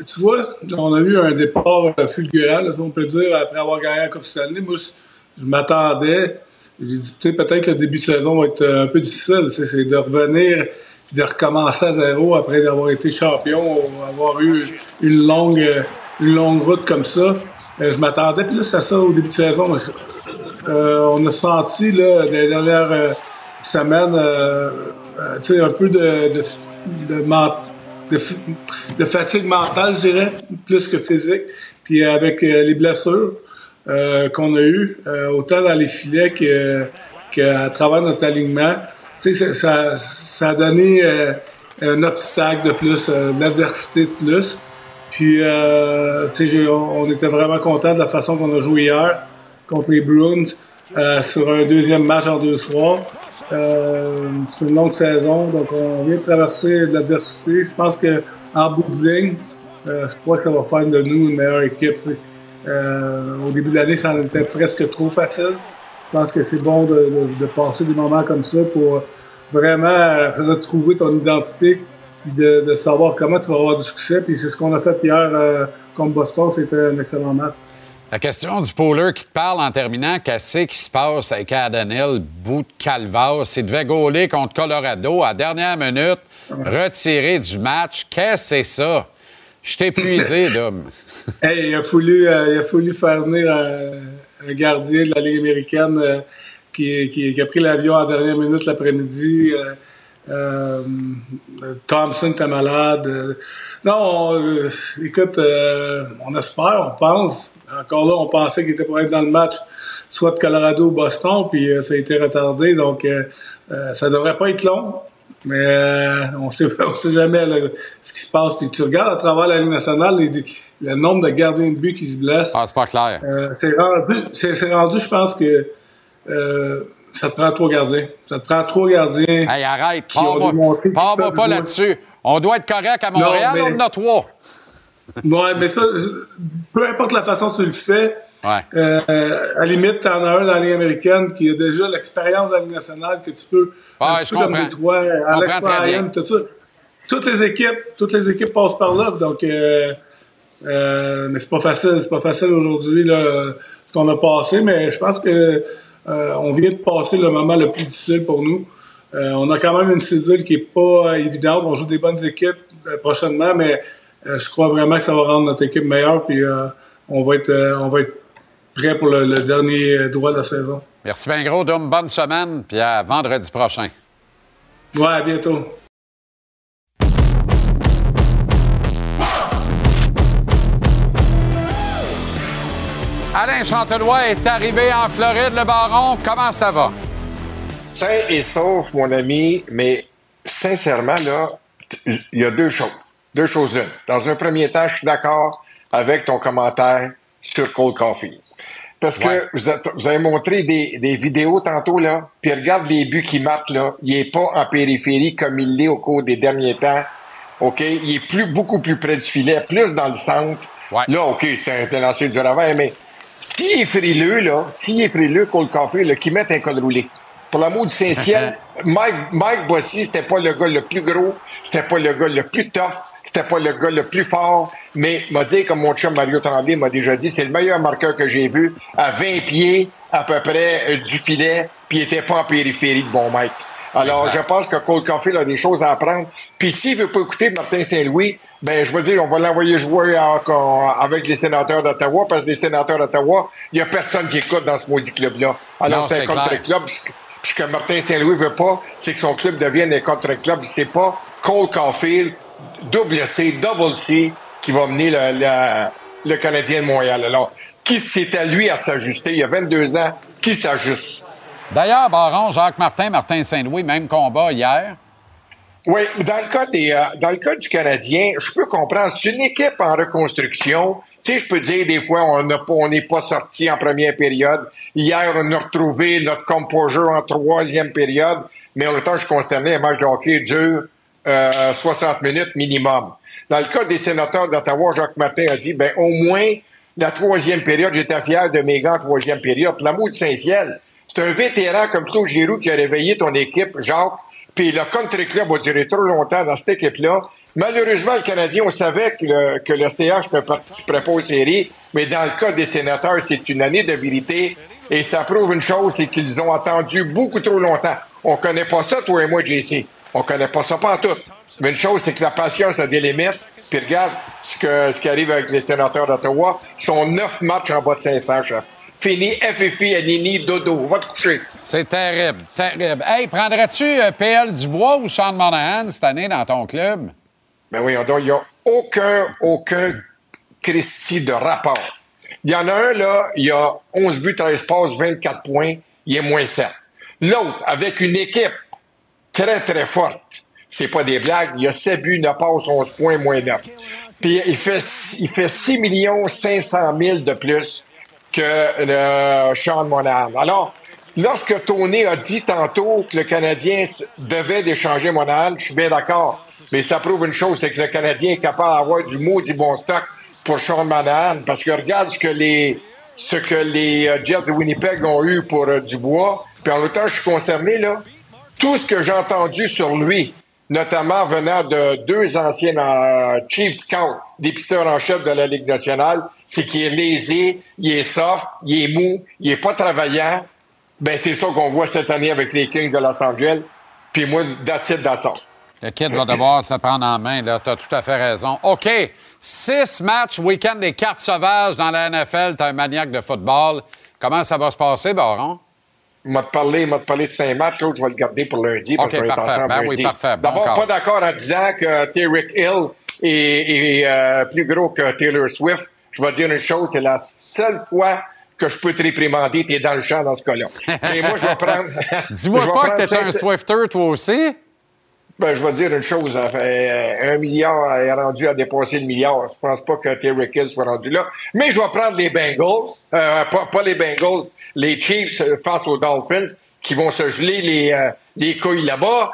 tu vois, on a eu un départ euh, fulgurant, là, on peut dire, après avoir gagné la Coupe Stanley. Moi, je, je m'attendais. J'ai dit, tu sais, peut-être que le début de saison va être euh, un peu difficile. C'est de revenir puis de recommencer à zéro après avoir été champion, avoir eu une longue, une longue route comme ça. Euh, je m'attendais plus à ça au début de saison. euh, on a senti là, les dernières euh, semaines euh, tu sais, un peu de, de, de, de, de fatigue mentale, je dirais, plus que physique. Puis avec les blessures euh, qu'on a eues, euh, autant dans les filets que qu'à travers notre alignement, tu sais, ça, ça, a donné euh, un obstacle de plus, euh, l'adversité de plus. Puis, euh, tu sais, on, était vraiment contents de la façon qu'on a joué hier contre les Bruins sur un deuxième match en deux soirs. C'est une longue saison, donc on vient de traverser de l'adversité. Je pense que en bout de ligne, je crois que ça va faire de nous une meilleure équipe. Au début de l'année, ça en était presque trop facile. Je pense que c'est bon de, de- de passer des moments comme ça pour vraiment euh, retrouver ton identité de, de savoir comment tu vas avoir du succès. Puis c'est ce qu'on a fait hier euh, contre Boston. C'était un excellent match. La question du pôleur qui te parle en terminant, qu'est-ce qui se passe avec Adam Hill, bout de calvaire? Il devait gauler contre Colorado à dernière minute, retiré du match. Qu'est-ce que c'est ça? Je t'ai épuisé, Dom. Hey, il a fallu, euh, il a fallu faire venir un, un gardien de la Ligue américaine euh, qui, qui- qui a pris l'avion en dernière minute l'après-midi. Euh, Euh, Thompson était malade. Euh, non, on, euh, écoute, euh, on espère, on pense. Encore là, on pensait qu'il était pour être dans le match, soit de Colorado ou Boston, puis euh, ça a été retardé. Donc, euh, euh, ça devrait pas être long. Mais euh, on sait, on sait jamais là, ce qui se passe. Puis tu regardes à travers la Ligue nationale, les- le nombre de gardiens de but qui se blessent. Ah, c'est pas clair. Euh, c'est rendu, c'est, rendu, je pense que euh, ça te prend trois gardiens. Ça te prend trois gardiens. Hey, arrête, parle-moi peuvent pas jouer. là-dessus. On doit être correct à Montréal, mais- on en a trois. Ouais, mais ça, peu importe la façon dont tu le fais, Ouais. euh, à la limite, t'en as un dans la Ligue américaine qui a déjà l'expérience de la Ligue nationale que tu peux, je comme comprends. Alex Ryan, tout ça. Toutes les équipes, toutes les équipes passent par là, donc euh, euh, mais c'est pas facile, c'est pas facile aujourd'hui là ce qu'on a passé, mais je pense que on vient de passer le moment le plus difficile pour nous. On a quand même une cédule qui est pas évidente. On joue des bonnes équipes prochainement, mais je crois vraiment que ça va rendre notre équipe meilleure. Puis on va être, on va être prêt pour le, le dernier euh, droit de la saison. Merci bien gros, Dom. Bonne semaine, puis à vendredi prochain. Ouais, à bientôt. Alain Chantelois est arrivé en Floride, le baron. Comment ça va? Sain et sauf, mon ami, mais sincèrement, là, il y a deux choses. Deux choses là. Dans un premier temps, je suis d'accord avec ton commentaire sur Cold Coffee. Parce que vous, êtes- vous avez montré des, des vidéos tantôt, là, puis regarde les buts qu'il marque, là. Il est pas en périphérie comme il l'est au cours des derniers temps. OK? Il est plus, beaucoup plus près du filet, plus dans le centre. Là, OK, c'est un, lancé du revers, mais s'il est frileux, là, s'il est frileux, Cole là, qu'il mette un col roulé. Pour l'amour du Saint-Ciel, Mike, Mike Bossy, c'était pas le gars le plus gros, c'était pas le gars le plus tough, c'était pas le gars le plus fort, mais m'a dit, comme mon chum Mario Tremblay m'a déjà dit, c'est le meilleur marqueur que j'ai vu à 20 pieds, à peu près, euh, du filet, puis il était pas en périphérie de bon Mike. Alors, je pense que Cole Coffee a des choses à apprendre. Puis s'il veut pas écouter Martin Saint-Louis, ben je veux dire, on va l'envoyer jouer en- en- avec les sénateurs d'Ottawa, parce que les sénateurs d'Ottawa, il y a personne qui écoute dans ce maudit club-là. Alors, c'est un contre-club. Ce que Martin Saint-Louis veut pas, c'est que son club devienne un contre-club. C'est pas Cole Caulfield, double C, double C, qui va mener le, le- le Canadien de Montréal. Alors, qui c'est à lui à s'ajuster? Il y a 22 ans, qui s'ajuste? D'ailleurs, baron, Jacques Martin, Martin Saint-Louis, même combat hier. Oui, dans le cas des, euh, dans le cas du Canadien, je peux comprendre. C'est une équipe en reconstruction. Tu sais, je peux dire des fois, on n'est pas sorti en première période. Hier, on a retrouvé notre composure en troisième période. Mais en même temps, je suis concerné, un match de hockey dure euh, 60 minutes minimum. Dans le cas des sénateurs d'Ottawa, Jacques Martin a dit, ben au moins la troisième période, j'étais fier de mes gars en troisième période. L'amour du Saint-Ciel, c'est un vétéran comme Claude Giroux qui a réveillé ton équipe, Jacques. Puis le country club a duré trop longtemps dans cette équipe-là. Malheureusement, le Canadien, on savait que le, que le CH ne participerait pas aux séries, mais dans le cas des sénateurs, c'est une année de vérité. Et ça prouve une chose, c'est qu'ils ont attendu beaucoup trop longtemps. On connaît pas ça, toi et moi, JC. On connaît pas ça pas en tout. Mais une chose, c'est que la patience a des limites. Puis regarde ce, que, ce qui arrive avec les sénateurs d'Ottawa. Ils sont neuf matchs en bas de 500, chef. Fini, FFI, Anini, Dodo. Va te coucher. C'est terrible, terrible. Hey, prendrais-tu euh, PL Dubois ou Sean Monahan cette année dans ton club? Ben oui, donc, il n'y a aucun, aucun Christie de rapport. Il y en a un, là, il y a 11 buts, 13 passes, 24 points, il est moins 7. L'autre, avec une équipe très, très forte, c'est pas des blagues, il y a 7 buts, 9 passes, 11 points, moins 9. Puis il fait, il fait 6 500 000 de plus que le Sean Monahan. Alors, lorsque Tony a dit tantôt que le Canadien devait d'échanger Monahan, je suis bien d'accord. Mais ça prouve une chose, c'est que le Canadien est capable d'avoir du maudit bon stock pour Sean Monahan. Parce que regarde ce que les, ce que les euh, Jets de Winnipeg ont eu pour euh, Dubois. Puis en temps, je suis concerné, là. Tout ce que j'ai entendu sur lui, notamment venant de deux anciens euh, Chief Scouts, d'épiseurs en chef de la Ligue nationale, c'est qu'il est lésé, il est soft, il est mou, il est pas travaillant. Ben, c'est ça qu'on voit cette année avec les Kings de Los Angeles. Puis moi, that's it, that's all. Le kid va devoir se prendre en main, là. T'as tout à fait raison. OK. Six matchs, week-end des cartes sauvages dans la NFL. T'es un maniaque de football. Comment ça va se passer, Baron? M'a parlé, m'a parlé de cinq matchs, l'autre, je vais le garder pour lundi. Parce OK, que parfait. Ben oui, lundi. parfait. Bon D'abord, pas d'accord en disant que Tyreek Hill est, est, euh, plus gros que Taylor Swift. Je vais dire une chose, c'est la seule fois que je peux te réprimander, t'es dans le champ dans ce cas-là. Mais moi, je vais prendre... Dis-moi pas que t'es un Swifter, toi aussi. Ben, je vais dire une chose. ça fait, euh, un milliard est rendu à dépasser le milliard. Je pense pas que Terry Hill soit rendu là. Mais je vais prendre les Bengals. Euh, pas, pas les Bengals. Les Chiefs euh, face aux Dolphins qui vont se geler les, euh, les couilles là-bas.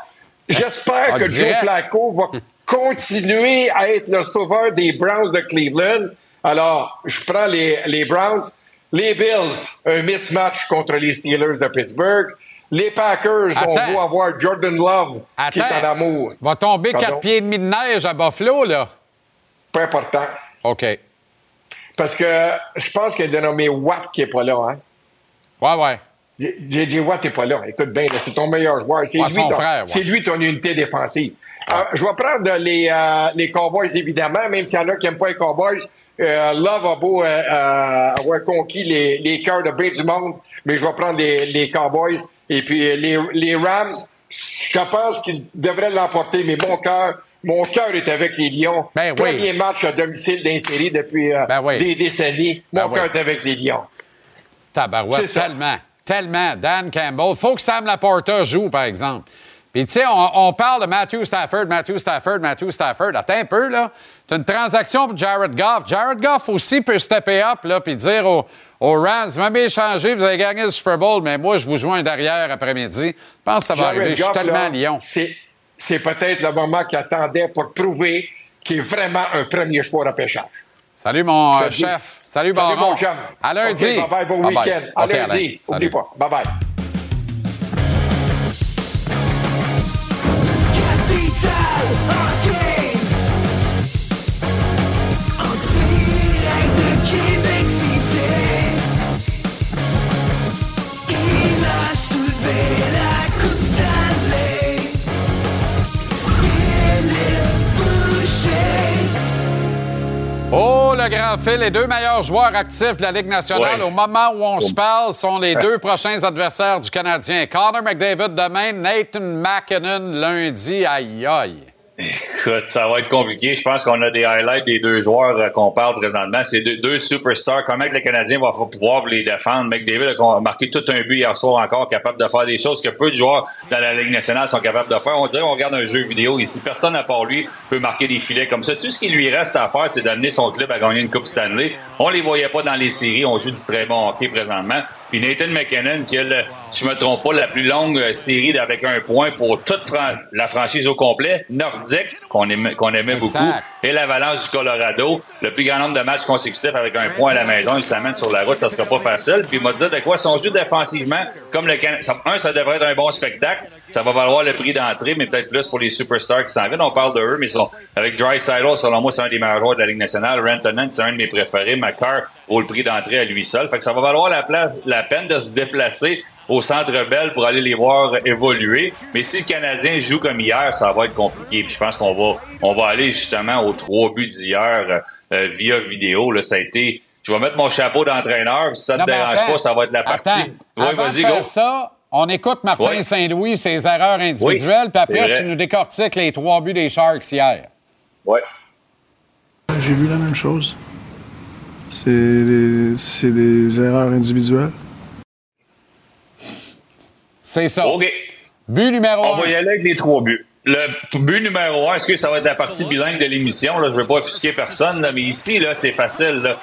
J'espère Ah, que Joe. Flacco va continuer à être le sauveur des Browns de Cleveland. Alors, je prends les, les Browns. Les Bills, un mismatch contre les Steelers de Pittsburgh. Les Packers, on Attends. va avoir Jordan Love qui est en amour. Va tomber Pardon? quatre pieds et demi de neige à Buffalo, là. Pas important. OK. Ouais, Parce que je pense qu'il y a dénommé Watt qui est pas là. Hein? ouais. J.J. Watt n'est pas là. Écoute bien, c'est ton meilleur joueur. C'est Ouais, lui, ouais. lui ton unité défensive. Euh, je vais prendre les, euh, les Cowboys, évidemment, même s'il y en a qui n'aiment pas les Cowboys. Euh, Love a beau euh, euh, avoir conquis les, les cœurs de bien du monde, mais je vais prendre les, les Cowboys. Et puis euh, les, les Rams, je pense qu'ils devraient l'emporter, mais mon cœur, mon cœur est avec les Lions. Ben oui. Premier match à domicile d'un série depuis euh, Ben oui. des décennies. Mon Ben cœur oui. est avec les Lions. Tabarouette, tellement, tellement. Dan Campbell. faut que Sam Laporta joue, par exemple. Puis, tu sais, on, on parle de Matthew Stafford, Matthew Stafford, Matthew Stafford. Attends un peu, là. C'est une transaction pour Jared Goff. Jared Goff aussi peut stepper up, là, puis dire aux, aux Rams, vous m'avez échangé, vous avez gagné le Super Bowl, mais moi, je vous joins derrière après-midi. Je pense que ça va Jared arriver. Je suis tellement là, à Lyon. C'est, c'est peut-être le moment qu'il attendait pour prouver qu'il est vraiment un premier choix de pêchage. Salut, mon euh, chef. Salut, Salut, mon chum. À lundi. Bye-bye, bon week-end. À lundi. Salut. Oublie pas. Bye-bye. Capital Oh, le grand fil. Les deux meilleurs joueurs actifs de la Ligue nationale Ouais. au moment où on se parle sont les deux prochains adversaires du Canadien. Connor McDavid demain, Nathan McKinnon lundi. Aïe, aïe. Ça va être compliqué. Je pense qu'on a des highlights des deux joueurs euh, qu'on parle présentement. C'est deux, superstars. Comment que le Canadien va pouvoir les défendre? McDavid a marqué tout un but hier soir encore, capable de faire des choses que peu de joueurs dans la Ligue nationale sont capables de faire. On dirait qu'on regarde un jeu vidéo ici. Personne à part lui peut marquer des filets comme ça. Tout ce qui lui reste à faire, c'est d'amener son club à gagner une Coupe Stanley. On les voyait pas dans les séries. On joue du très bon hockey présentement. Puis Nathan McKinnon, qui a, le, si je me trompe pas, la plus longue euh, série avec un point pour toute la franchise au complet, nordique, qu'on aimait, qu'on aimait Exact. beaucoup, et l'Avalanche du Colorado. Le plus grand nombre de matchs consécutifs avec un point à la maison, il s'amène sur la route, ça sera pas facile. Puis il m'a dit de quoi son jeu défensivement, comme le Can- Un, ça devrait être un bon spectacle. Ça va valoir le prix d'entrée, mais peut-être plus pour les superstars qui s'en viennent. On parle de eux, mais ils sont, avec Dry selon moi, c'est un des meilleurs joueurs de la Ligue nationale. Rantanen, c'est un de mes préférés. McCarr vaut le prix d'entrée à lui seul. Fait que ça va valoir la place, la peine de se déplacer au Centre Bell pour aller les voir évoluer. Mais si le Canadien joue comme hier, ça va être compliqué. Puis je pense qu'on va, on va aller justement aux trois buts d'hier euh, via vidéo. Là, ça a été. Je vais mettre mon chapeau d'entraîneur. Si ça te Non, mais dérange attends. pas, ça va être la partie. Attends. Oui, vas-y, go. ça, on écoute Martin Oui. Saint-Louis, ses erreurs individuelles, Oui, puis après, tu nous décortiques les trois buts des Sharks hier. Ouais. J'ai vu la même chose. C'est des, c'est des erreurs individuelles. C'est ça. OK. But numéro On un. va y aller avec les trois buts. Le but numéro un, est-ce que ça va être la partie bilingue de l'émission? Là, je ne vais pas offusquer personne, là, mais ici, là, c'est facile. Là.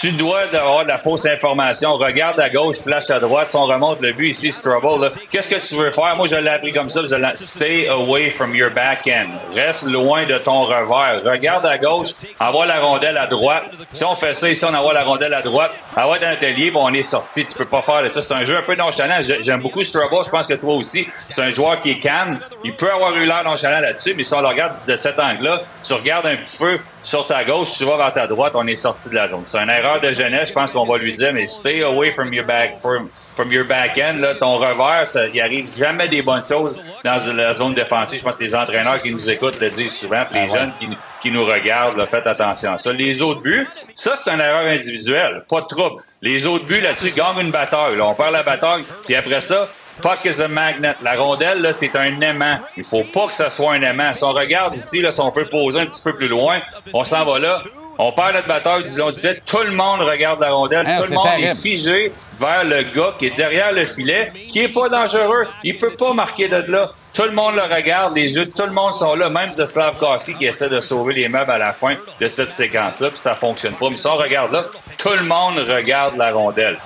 Tu dois avoir de la fausse information. Regarde à gauche, flash à droite. Si on remonte le but ici, Strubble, qu'est-ce que tu veux faire? Moi, je l'ai appris comme ça. je Stay away from your backhand. Reste loin de ton revers. Regarde à gauche, envoie la rondelle à droite. Si on fait ça ici, on envoie la rondelle à droite. Envoie dans l'atelier, on est sorti. Tu peux pas faire ça. C'est un jeu un peu nonchalant. J'ai- J'aime beaucoup Strubble. Je pense que toi aussi. C'est un joueur qui est calme. Il peut avoir eu l'air nonchalant là-dessus, mais si on le regarde de cet angle-là, tu regardes un petit peu sur ta gauche, tu vas vers ta droite, on est sorti de la zone. C'est une erreur de jeunesse, je pense qu'on va lui dire, mais stay away from your back, from, from your back end, là, ton revers, ça, il arrive jamais des bonnes choses dans la zone défensive. Je pense que les entraîneurs qui nous écoutent le disent souvent, puis les Ah ouais. jeunes qui, qui nous regardent, là, faites attention à ça. Les autres buts, ça, c'est une erreur individuelle. Pas de trouble. Les autres buts, là-dessus, gagnent une bataille. Là. On perd la bataille, puis après ça, Puck is a magnet. La rondelle, là, c'est un aimant. Il faut pas que ce soit un aimant. Si on regarde ici, là, si on peut poser un petit peu plus loin, on s'en va là. On perd notre bataille, disons, disait, tout le monde regarde la rondelle, Ah, tout le monde terrible. est figé vers le gars qui est derrière le filet, qui est pas dangereux. Il peut pas marquer de là. Tout le monde le regarde, les yeux de tout le monde sont là, même de Slavkowski qui essaie de sauver les meubles à la fin de cette séquence-là, puis ça fonctionne pas. Mais si on regarde là, tout le monde regarde la rondelle.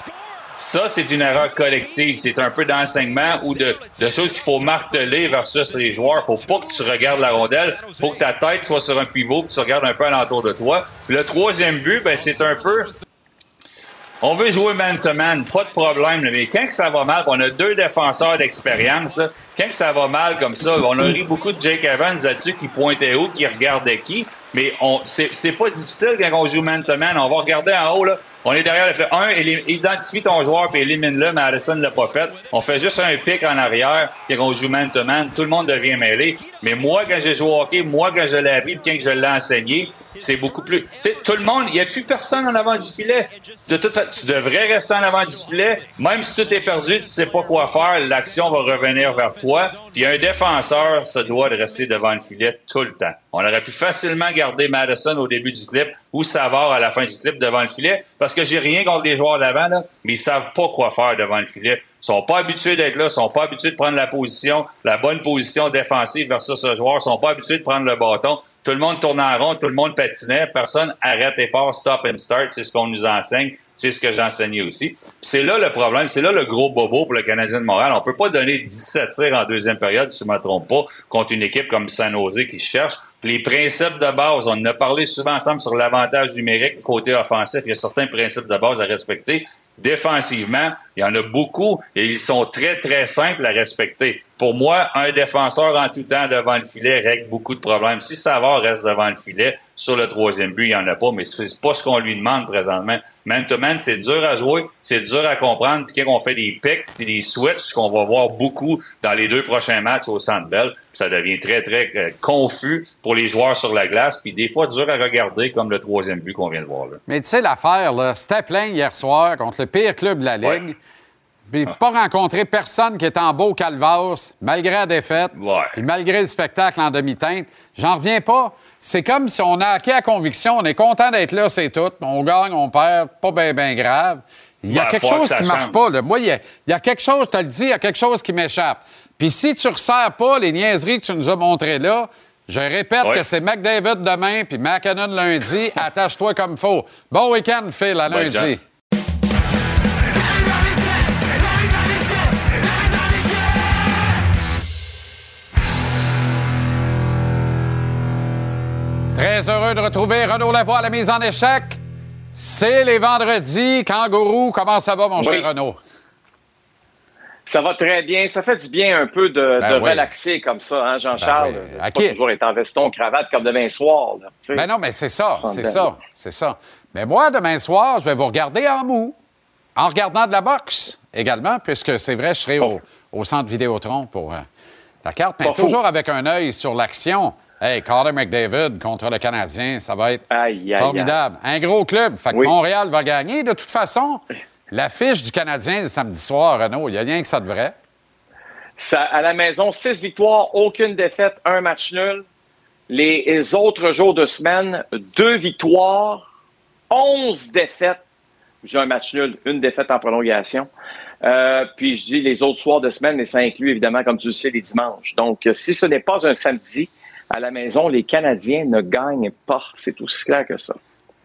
Ça, c'est une erreur collective. C'est un peu d'enseignement ou de, choses qu'il faut marteler versus les joueurs. Faut pas que tu regardes la rondelle. Faut que ta tête soit sur un pivot que tu regardes un peu alentour de toi. Le troisième but, ben, c'est un peu on veut jouer man-to-man, pas de problème. Mais quand que ça va mal, on a deux défenseurs d'expérience, quand que ça va mal comme ça, on a ri beaucoup de Jake Evans là-dessus qui pointait où, qui regardait qui. Mais on c'est pas difficile quand on joue man-to-man. On va regarder en haut, là. On est derrière le fait. Un, identifie ton joueur puis élimine-le, mais ne l'a pas fait. On fait juste un pic en arrière quand on joue man-to-man. Tout le monde devient mêlé. Mais moi, quand j'ai joué au hockey, moi, quand je l'ai appris puis quand je l'ai enseigné, c'est beaucoup plus. Tout le monde, il n'y a plus personne en avant du filet. De toute façon, tu devrais rester en avant du filet. Même si tout est perdu, tu sais pas quoi faire, l'action va revenir vers toi. Puis un défenseur se doit de rester devant le filet tout le temps. On aurait pu facilement garder Madison au début du clip ou Savard à la fin du clip devant le filet parce que j'ai rien contre les joueurs d'avant, mais ils savent pas quoi faire devant le filet. Ils sont pas habitués d'être là, ils sont pas habitués de prendre la position, la bonne position défensive versus ce joueur, ils sont pas habitués de prendre le bâton. Tout le monde tourne en rond, tout le monde patinait, personne arrête et part, stop and start, c'est ce qu'on nous enseigne, c'est ce que j'enseignais aussi. C'est là le problème, c'est là le gros bobo pour le Canadien de Montréal. On peut pas donner 17 tirs en deuxième période, si je me trompe pas, contre une équipe comme San Jose qui cherche. Les principes de base, on en a parlé souvent ensemble sur l'avantage numérique côté offensif. Il y a certains principes de base à respecter. Défensivement, il y en a beaucoup et ils sont très, très simples à respecter. Pour moi, un défenseur en tout temps devant le filet règle beaucoup de problèmes. Si Savard reste devant le filet, sur le troisième but, il n'y en a pas, mais c'est pas ce qu'on lui demande présentement. Man-to-man, c'est dur à jouer, c'est dur à comprendre. Puis quand on fait des pics puis des switches, qu'on va voir beaucoup dans les deux prochains matchs au Centre Bell, ça devient très, très euh, confus pour les joueurs sur la glace, puis des fois dur à regarder, comme le troisième but qu'on vient de voir là. Mais tu sais, l'affaire, là, c'était plein hier soir contre le pire club de la Ligue. Puis pas rencontré personne qui est en beau calvasse, malgré la défaite, puis malgré le spectacle en demi-teinte. J'en reviens pas. C'est comme si on a acquis la conviction, on est content d'être là, c'est tout. On gagne, on perd, pas bien, bien grave. Il y a Ouais, quelque chose que qui marche pas. là. Moi, il y, a, il y a quelque chose, je te le dis, il y a quelque chose qui m'échappe. Puis si tu ne resserres pas les niaiseries que tu nous as montrées là, je répète que c'est McDavid demain, puis McKinnon lundi. Attache-toi comme faut. Bon week-end, Phil, à Bonne lundi. Très heureux de retrouver Renaud Lavoie à la mise en échec. C'est les vendredis. Kangourou, comment ça va, mon Oui. cher Renaud? Ça va très bien. Ça fait du bien un peu de, Ben de oui. relaxer comme ça, hein, Jean-Charles? Ben oui. À qui? toujours être en veston, cravate comme demain soir. Là. Ben non, mais c'est ça, c'est ça, c'est ça. Mais moi, demain soir, je vais vous regarder en mou, en regardant de la boxe également, puisque c'est vrai, je serai au, au centre Vidéotron pour euh, la carte, mais Pas fou. toujours avec un œil sur l'action. Hey, Carter McDavid contre le Canadien, ça va être Aïe, aïe, formidable. Un gros club, fait que Oui. Montréal va gagner. De toute façon, l'affiche du Canadien le samedi soir, Renaud, il n'y a rien que ça de vrai. Ça, à la maison, six victoires, aucune défaite, un match nul. Les, les autres jours de semaine, deux victoires, onze défaites. J'ai un match nul, une défaite en prolongation. Euh, puis je dis les autres soirs de semaine, mais ça inclut évidemment, comme tu le sais, les dimanches. Donc, euh, si ce n'est pas un samedi, à la maison, les Canadiens ne gagnent pas. C'est aussi clair que ça.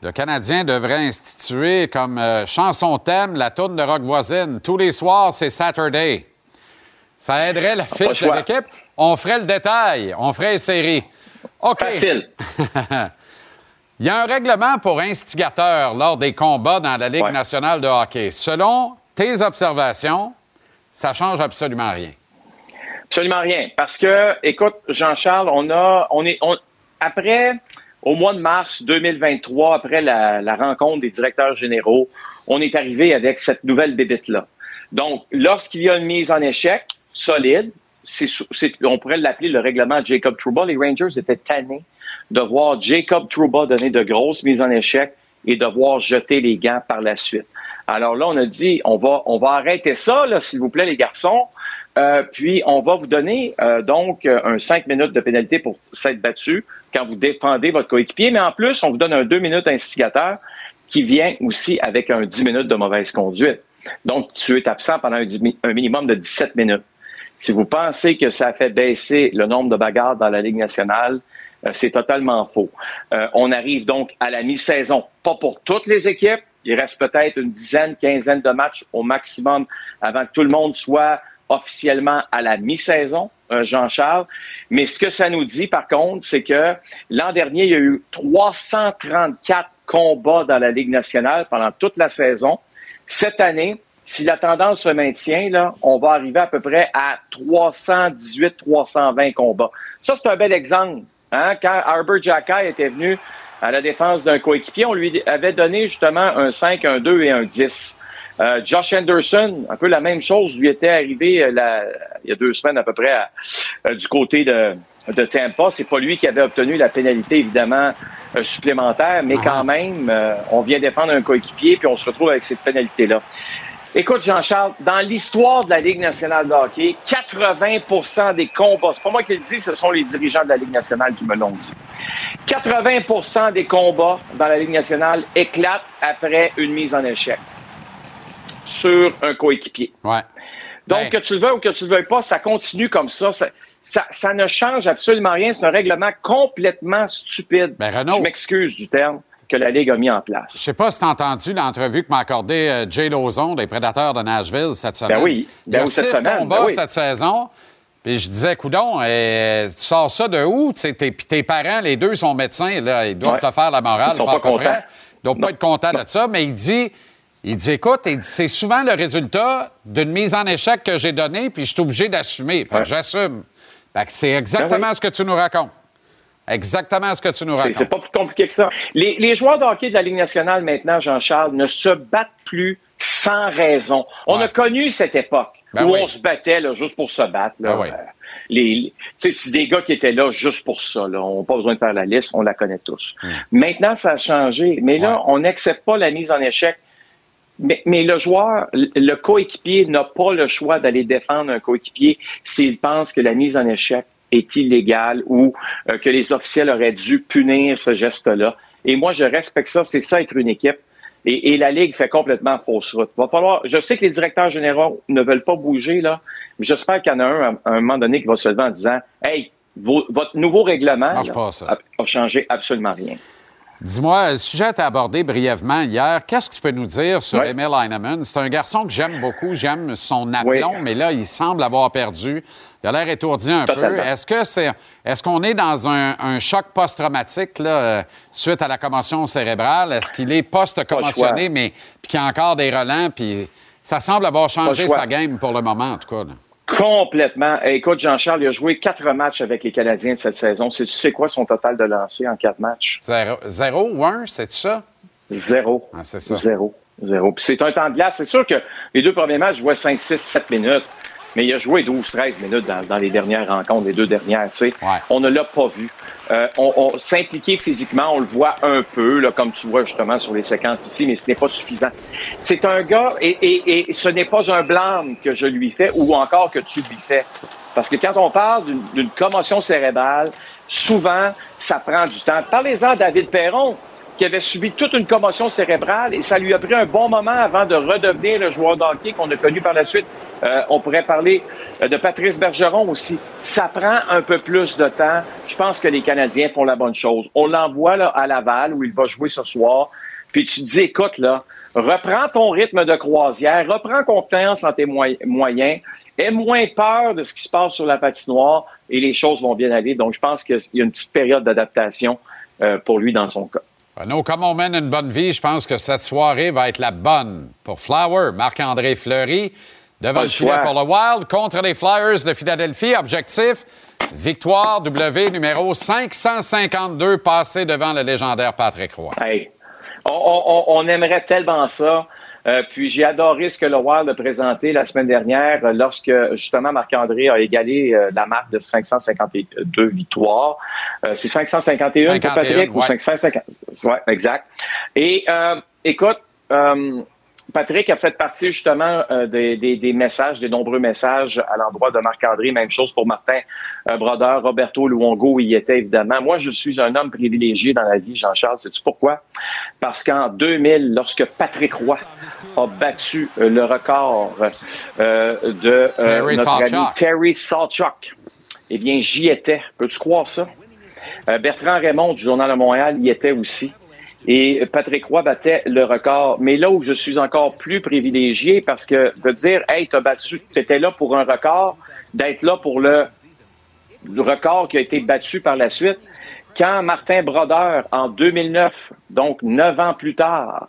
Le Canadien devrait instituer comme euh, chanson thème la tourne de rock voisine. Tous les soirs, c'est Saturday. Ça aiderait la pas fiche de l'équipe. On ferait le détail. On ferait les séries. OK. Facile. Il y a un règlement pour instigateur lors des combats dans la Ligue nationale de hockey. Selon tes observations, ça change absolument rien. Absolument rien. Parce que, écoute, Jean-Charles, on a, on est, après, au mois de mars 2023, après la, rencontre des directeurs généraux, on est arrivé avec cette nouvelle bébête-là. Donc, lorsqu'il y a une mise en échec solide, on pourrait l'appeler le règlement Jacob Trouba. Les Rangers étaient tannés de voir Jacob Trouba donner de grosses mises en échec et de voir jeter les gants par la suite. Alors là, on a dit, on va, on va arrêter ça, s'il vous plaît, les garçons. Euh, puis, on va vous donner euh, donc euh, un 5 minutes de pénalité pour s'être battu quand vous défendez votre coéquipier. Mais en plus, on vous donne un 2 minutes instigateur qui vient aussi avec un 10 minutes de mauvaise conduite. Donc, tu es absent pendant un, minimum de 17 minutes. Si vous pensez que ça fait baisser le nombre de bagarres dans la Ligue nationale, c'est totalement faux. on arrive donc à la mi-saison, pas pour toutes les équipes. Il reste peut-être une dizaine, quinzaine de matchs au maximum avant que tout le monde soit officiellement à la mi-saison, euh, Jean-Charles. Mais ce que ça nous dit, par contre, c'est que l'an dernier, il y a eu 334 combats dans la Ligue nationale pendant toute la saison. Cette année, si la tendance se maintient, là, on va arriver à peu près à 318-320 combats. Ça, c'est un bel exemple. Hein? Quand Arbor Jackai était venu à la défense d'un coéquipier, on lui avait donné justement un 5, un 2 et un 10. Euh, Josh Anderson, un peu la même chose, lui était arrivé euh, il y a deux semaines à peu près euh, du côté de, de Tampa. C'est pas lui qui avait obtenu la pénalité, évidemment, supplémentaire, mais quand ah. même, on vient défendre un coéquipier, puis on se retrouve avec cette pénalité-là. Écoute, Jean-Charles, dans l'histoire de la Ligue nationale de hockey, 80% des combats, c'est pas moi qui le dis, ce sont les dirigeants de la Ligue nationale qui me l'ont dit. 80% des combats dans la Ligue nationale éclatent après une mise en échec sur un coéquipier. Ouais. Donc, Ben- que tu le veux ou que tu le veuilles pas, ça continue comme ça. Ça, ça, ça ne change absolument rien. C'est un règlement complètement stupide. Ben, Renaud- Je m'excuse du terme que la Ligue a mis en place. Je sais pas si tu as entendu l'entrevue que m'a accordé euh, Jay Lozon des Prédateurs de Nashville cette semaine. oui. Il y a Ben oui, cette six semaine, combats ben oui. cette saison. Puis je disais, coudon, euh, tu sors ça de où? Tu sais, tes, puis tes parents, les deux sont médecins, là, ils doivent Ouais. te faire la morale. Ils sont pas contents. Ils doivent pas être contents de ça, mais il dit, il dit, écoute, c'est souvent le résultat d'une mise en échec que j'ai donnée, puis je suis obligé d'assumer. J'assume. C'est exactement Ben oui. ce que tu nous racontes. Exactement ce que tu nous racontes. C'est pas plus compliqué que ça. Les, les joueurs de hockey de la Ligue nationale maintenant, Jean-Charles, ne se battent plus sans raison. On a connu cette époque Ben où oui. on se battait là, juste pour se battre. Là. Ben oui. Euh, les, c'est des gars qui étaient là juste pour ça. Là. On n'a pas besoin de faire la liste, on la connaît tous. Hmm. Maintenant, ça a changé. Mais là, on n'accepte pas la mise en échec. Mais, mais le joueur, le- coéquipier n'a pas le choix d'aller défendre un coéquipier s'il pense que la mise en échec est illégale ou euh, que les officiels auraient dû punir ce geste-là. Et moi, je respecte ça. C'est ça être une équipe. Et, et la Ligue fait complètement fausse route. Va falloir, je sais que les directeurs généraux ne veulent pas bouger, là, mais j'espère qu'il y en a un à, à un moment donné qui va se lever en disant Hey, vos- votre nouveau règlement Marche là, pas, ça. a, a changé absolument rien. Dis-moi, le sujet a été abordé brièvement hier. Qu'est-ce que tu peux nous dire sur. Emil Heinemann? C'est un garçon que j'aime beaucoup. J'aime son aplomb, mais là, il semble avoir perdu. Il a l'air étourdi un peu. Est-ce que c'est, est-ce qu'on est dans un, un choc post-traumatique là, euh, suite à la commotion cérébrale? Est-ce qu'il est post-commotionné, mais puis qu'il y a encore des relents? Puis ça semble avoir changé sa game pour le moment, en tout cas. là. Complètement. Eh, Écoute, Jean-Charles, il a joué quatre matchs avec les Canadiens de cette saison. C'est- Tu sais quoi son total de lancers en quatre matchs? Zéro, zéro ou un, c'est ça? Zéro. Ah, c'est ça. Zéro. Zéro. Puis c'est un temps de glace. C'est sûr que les deux premiers matchs, je jouais 5, 6, 7 minutes. Mais il a joué 12, 13 minutes dans, dans les dernières rencontres, les deux dernières. tu sais. On ne l'a pas vu. Euh, on, on s'impliquer physiquement, on le voit un peu, là, comme tu vois justement sur les séquences ici, mais ce n'est pas suffisant. C'est un gars, et, et, et ce n'est pas un blâme que je lui fais ou encore que tu lui fais. Parce que quand on parle d'une- d'une commotion cérébrale, souvent, ça prend du temps. Parlez-en à David Perron, qui avait subi toute une commotion cérébrale et ça lui a pris un bon moment avant de redevenir le joueur d'hockey qu'on a connu par la suite. Euh, on pourrait parler euh, de Patrice Bergeron aussi. Ça prend un peu plus de temps. Je pense que les Canadiens font la bonne chose. On l'envoie là, à Laval où il va jouer ce soir. Puis tu te dis, écoute, là, reprends ton rythme de croisière, reprends confiance en tes moy- moyens, aie moins peur de ce qui se passe sur la patinoire et les choses vont bien aller. Donc, je pense qu'il y a une petite période d'adaptation euh, pour lui dans son cas. Renaud, comme on mène une bonne vie, je pense que cette soirée va être la bonne pour Flower, Marc-André Fleury, devant le le filet choix. pour le Wild, contre les Flyers de Philadelphie. Objectif, victoire W numéro 552, passé devant le légendaire Patrick Roy. Hey, on, on- on- on aimerait tellement ça. Euh, puis j'ai adoré ce que le Wild a présenté la semaine dernière euh, lorsque justement Marc-André a égalé euh, la marque de 552 victoires. Euh, c'est 551 pour 51, Patrick ou ouais. 550? Ouais, exact. Et euh, écoute, euh, Patrick a fait partie justement euh, des, des- des messages, des nombreux messages à l'endroit de Marc-André. Même chose pour Martin euh, Brodeur, Roberto Luongo, il y était évidemment. Moi, je suis un homme privilégié dans la vie, Jean-Charles. Sais-tu pourquoi? Parce qu'en 2000, lorsque Patrick Roy a battu euh, le record euh, de euh, Terry notre ami. Terry Sawchuk, eh bien, j'y étais. Peux-tu croire ça? Bertrand Raymond du Journal de Montréal y était aussi. Et Patrick Roy battait le record. Mais là où je suis encore plus privilégié, parce que de dire, hey, t'as battu, t'étais là pour un record, d'être là pour le, record qui a été battu par la suite. Quand Martin Brodeur, en 2009, donc neuf ans plus tard,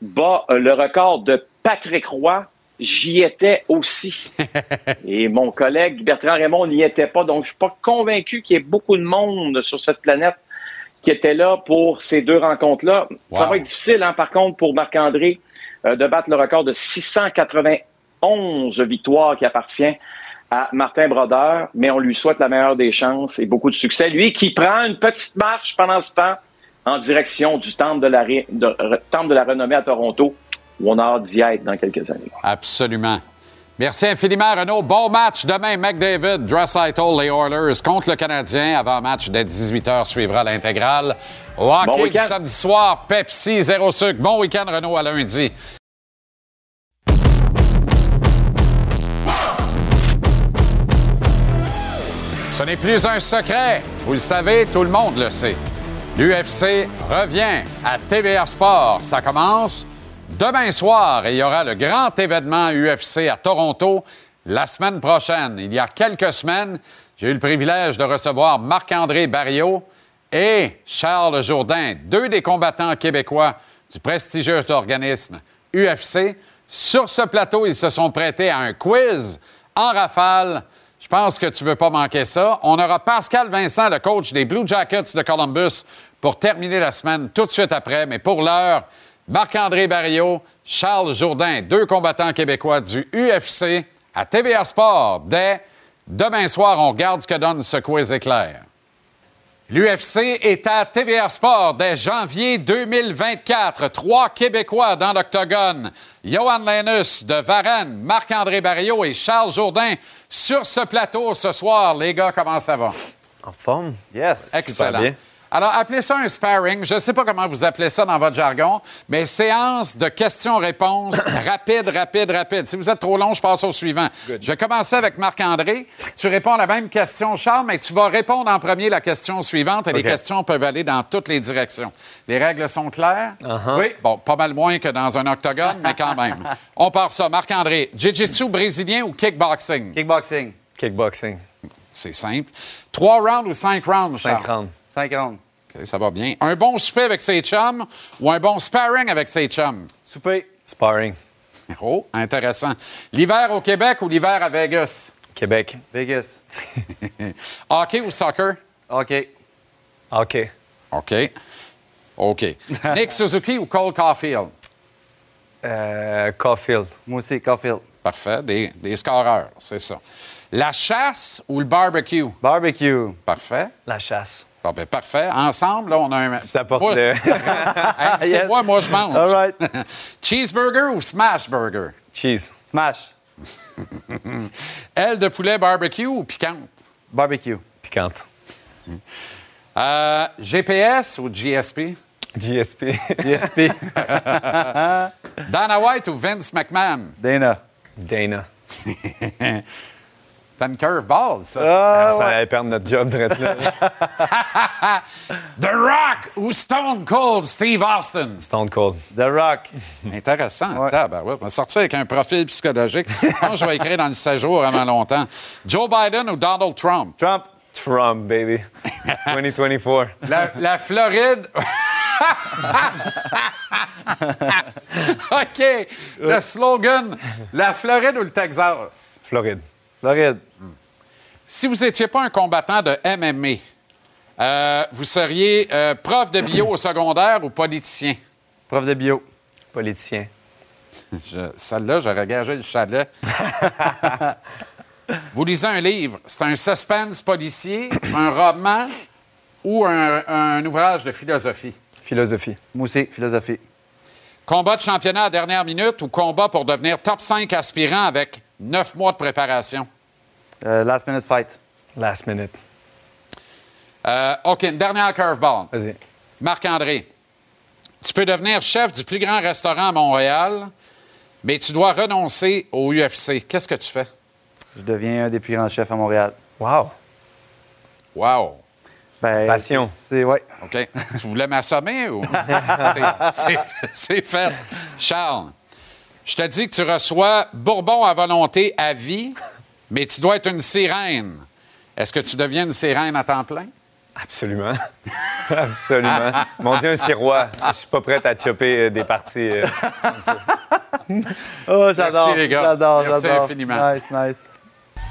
bat euh, le record de Patrick Roy, j'y étais aussi. Et mon collègue Bertrand Raymond n'y était pas. Donc, je suis pas convaincu qu'il y ait beaucoup de monde sur cette planète qui était là pour ces deux rencontres-là. Ça va être difficile, hein, par contre, pour Marc-André euh, de battre le record de 691 victoires qui appartient à Martin Brodeur, mais on lui souhaite la meilleure des chances et beaucoup de succès. Lui qui prend une petite marche pendant ce temps en direction du temple de la, ré- de- re- temple de la renommée à Toronto, où on a hâte d'y être dans quelques années. Absolument. Merci infiniment, Renaud. Bon match demain, McDavid, Dressitel, les Oilers contre le Canadien. Avant match dès 18h suivra l'intégrale. Au hockey Bon samedi soir, Pepsi, zéro sucre. Bon week-end, Renaud, à lundi. Ce n'est plus un secret. Vous le savez, tout le monde le sait. L'UFC revient à TVA Sport. Ça commence demain soir il y aura le grand événement UFC à Toronto la semaine prochaine. Il y a quelques semaines, j'ai eu le privilège de recevoir Marc-André Barriot et Charles Jourdain, deux des combattants québécois du prestigieux organisme UFC. Sur ce plateau, ils se sont prêtés à un quiz en rafale. Je pense que tu veux pas manquer ça. On aura Pascal Vincent, le coach des Blue Jackets de Columbus, pour terminer la semaine tout de suite après. Mais pour l'heure, Marc-André Barriot, Charles Jourdain, deux combattants québécois du UFC à TVA Sport. Dès demain soir, on regarde ce que donne ce quiz éclair. L'UFC est à TVR Sport dès janvier 2024. Trois Québécois dans l'octogone. Johan Lenus de Varennes, Marc-André Barriot et Charles Jourdain sur ce plateau ce soir. Les gars, comment ça va? En forme? Yes. Excellent. Super bien. Alors, appelez ça un sparring. Je ne sais pas comment vous appelez ça dans votre jargon, mais séance de questions-réponses rapide, rapide, rapide. Si vous êtes trop long, je passe au suivant. Je vais commencer avec Marc-André. Tu réponds à la même question, Charles, mais tu vas répondre en premier la question suivante et les questions peuvent aller dans toutes les directions. Les règles sont claires? Uh-huh. Oui. Bon, pas mal moins que dans un octogone, mais quand même. On part ça. Marc-André, jiu-jitsu brésilien ou kickboxing? Kickboxing. Kickboxing. C'est simple. Trois rounds ou cinq rounds, Charles? rounds. Cinq rounds. Ça va bien. Un bon souper avec ses chums ou un bon sparring avec ses chums? Souper. Sparring. Oh, intéressant. L'hiver au Québec ou l'hiver à Vegas? Québec. Vegas. Hockey ou soccer? OK. OK. OK. OK. Nick Suzuki ou Cole Caulfield? Euh, Caulfield. Moi aussi, Caulfield. Parfait. Des, des scoreurs, c'est ça. La chasse ou le barbecue? Barbecue. Parfait. La chasse. Ah ben, parfait. Ensemble, là, on a un. Ça porte Moi- le... Invitez-moi, moi, je mange. All right. Cheeseburger ou smash burger? Cheese. Smash. Aile de poulet barbecue ou piquante? Barbecue. Piquante. Euh, GPS ou GSP? GSP. GSP. Dana White ou Vince McMahon? Dana. Dana. T'as une curveball, ça. Ah, ça allait perdre notre job de là. The Rock ou Stone Cold Steve Austin? Stone Cold. The Rock. Intéressant. Tabarouette. On va sortir avec un profil psychologique. Je pense que je vais écrire dans le séjour avant longtemps. Joe Biden ou Donald Trump? Trump. Trump, baby. 2024. La, la Floride. OK. Le slogan, la Floride ou le Texas? Floride. Floride. Si vous n'étiez pas un combattant de MMA, euh, vous seriez euh, prof de bio au secondaire ou politicien? Prof de bio. Politicien. Je- Celle-là, j'aurais gagé le chalet. Vous lisez un livre, c'est un suspense policier, un roman ou un, un ouvrage de philosophie? Philosophie. Moi aussi, philosophie. Combat de championnat à dernière minute ou combat pour devenir top 5 aspirant avec neuf mois de préparation? Euh, last minute fight. Last minute. Euh, OK, une dernière curveball. Vas-y. Marc-André, tu peux devenir chef du plus grand restaurant à Montréal, mais tu dois renoncer au UFC. Qu'est-ce que tu fais? Je deviens un des plus grands chefs à Montréal. Wow. Wow. Ben, Passion. C'est, ouais. OK. tu voulais m'assommer ou? C'est- c'est- C'est fait. Charles, je te dis que tu reçois Bourbon à volonté à vie, mais tu dois être une sirène. Est-ce que tu deviens une sirène à temps plein? Absolument. Absolument. Mon Dieu, un sirois. Je suis pas prête à chopper euh, des parties. euh. Oh, j'adore. Merci, les gars. J'adore, Merci j'adore. infiniment. Nice, nice.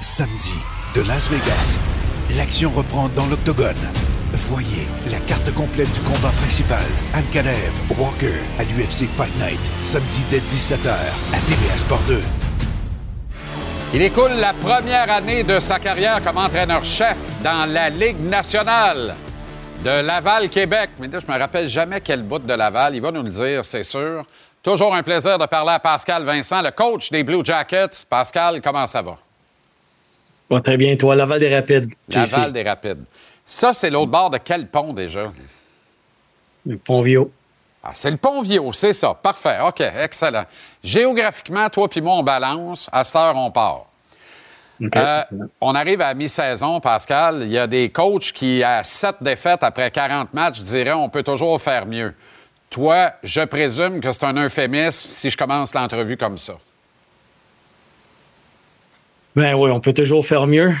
Samedi, de Las Vegas. L'action reprend dans l'octogone. Voyez la carte complète du combat principal. Ankalaev, Walker à l'UFC Fight Night. Samedi dès 17h à TVA Sport 2. Il écoule la première année de sa carrière comme entraîneur-chef dans la Ligue nationale de Laval-Québec. Mais là, je me rappelle jamais quel bout de Laval. Il va nous le dire, c'est sûr. Toujours un plaisir de parler à Pascal Vincent, le coach des Blue Jackets. Pascal, comment ça va? Va très bien, toi, Laval des Rapides. Laval des Rapides. Ça, c'est l'autre bord de quel pont déjà? Le Pont-Viau. Ah, c'est le pont Viau, c'est ça. Parfait. OK, excellent. Géographiquement, toi puis moi, on balance. À cette heure, on part. Euh, on arrive à mi-saison, Pascal. Il y a des coachs qui, à sept défaites après 40 matchs, diraient on peut toujours faire mieux. Toi, je présume que c'est un euphémisme si je commence l'entrevue comme ça. Ben oui, on peut toujours faire mieux.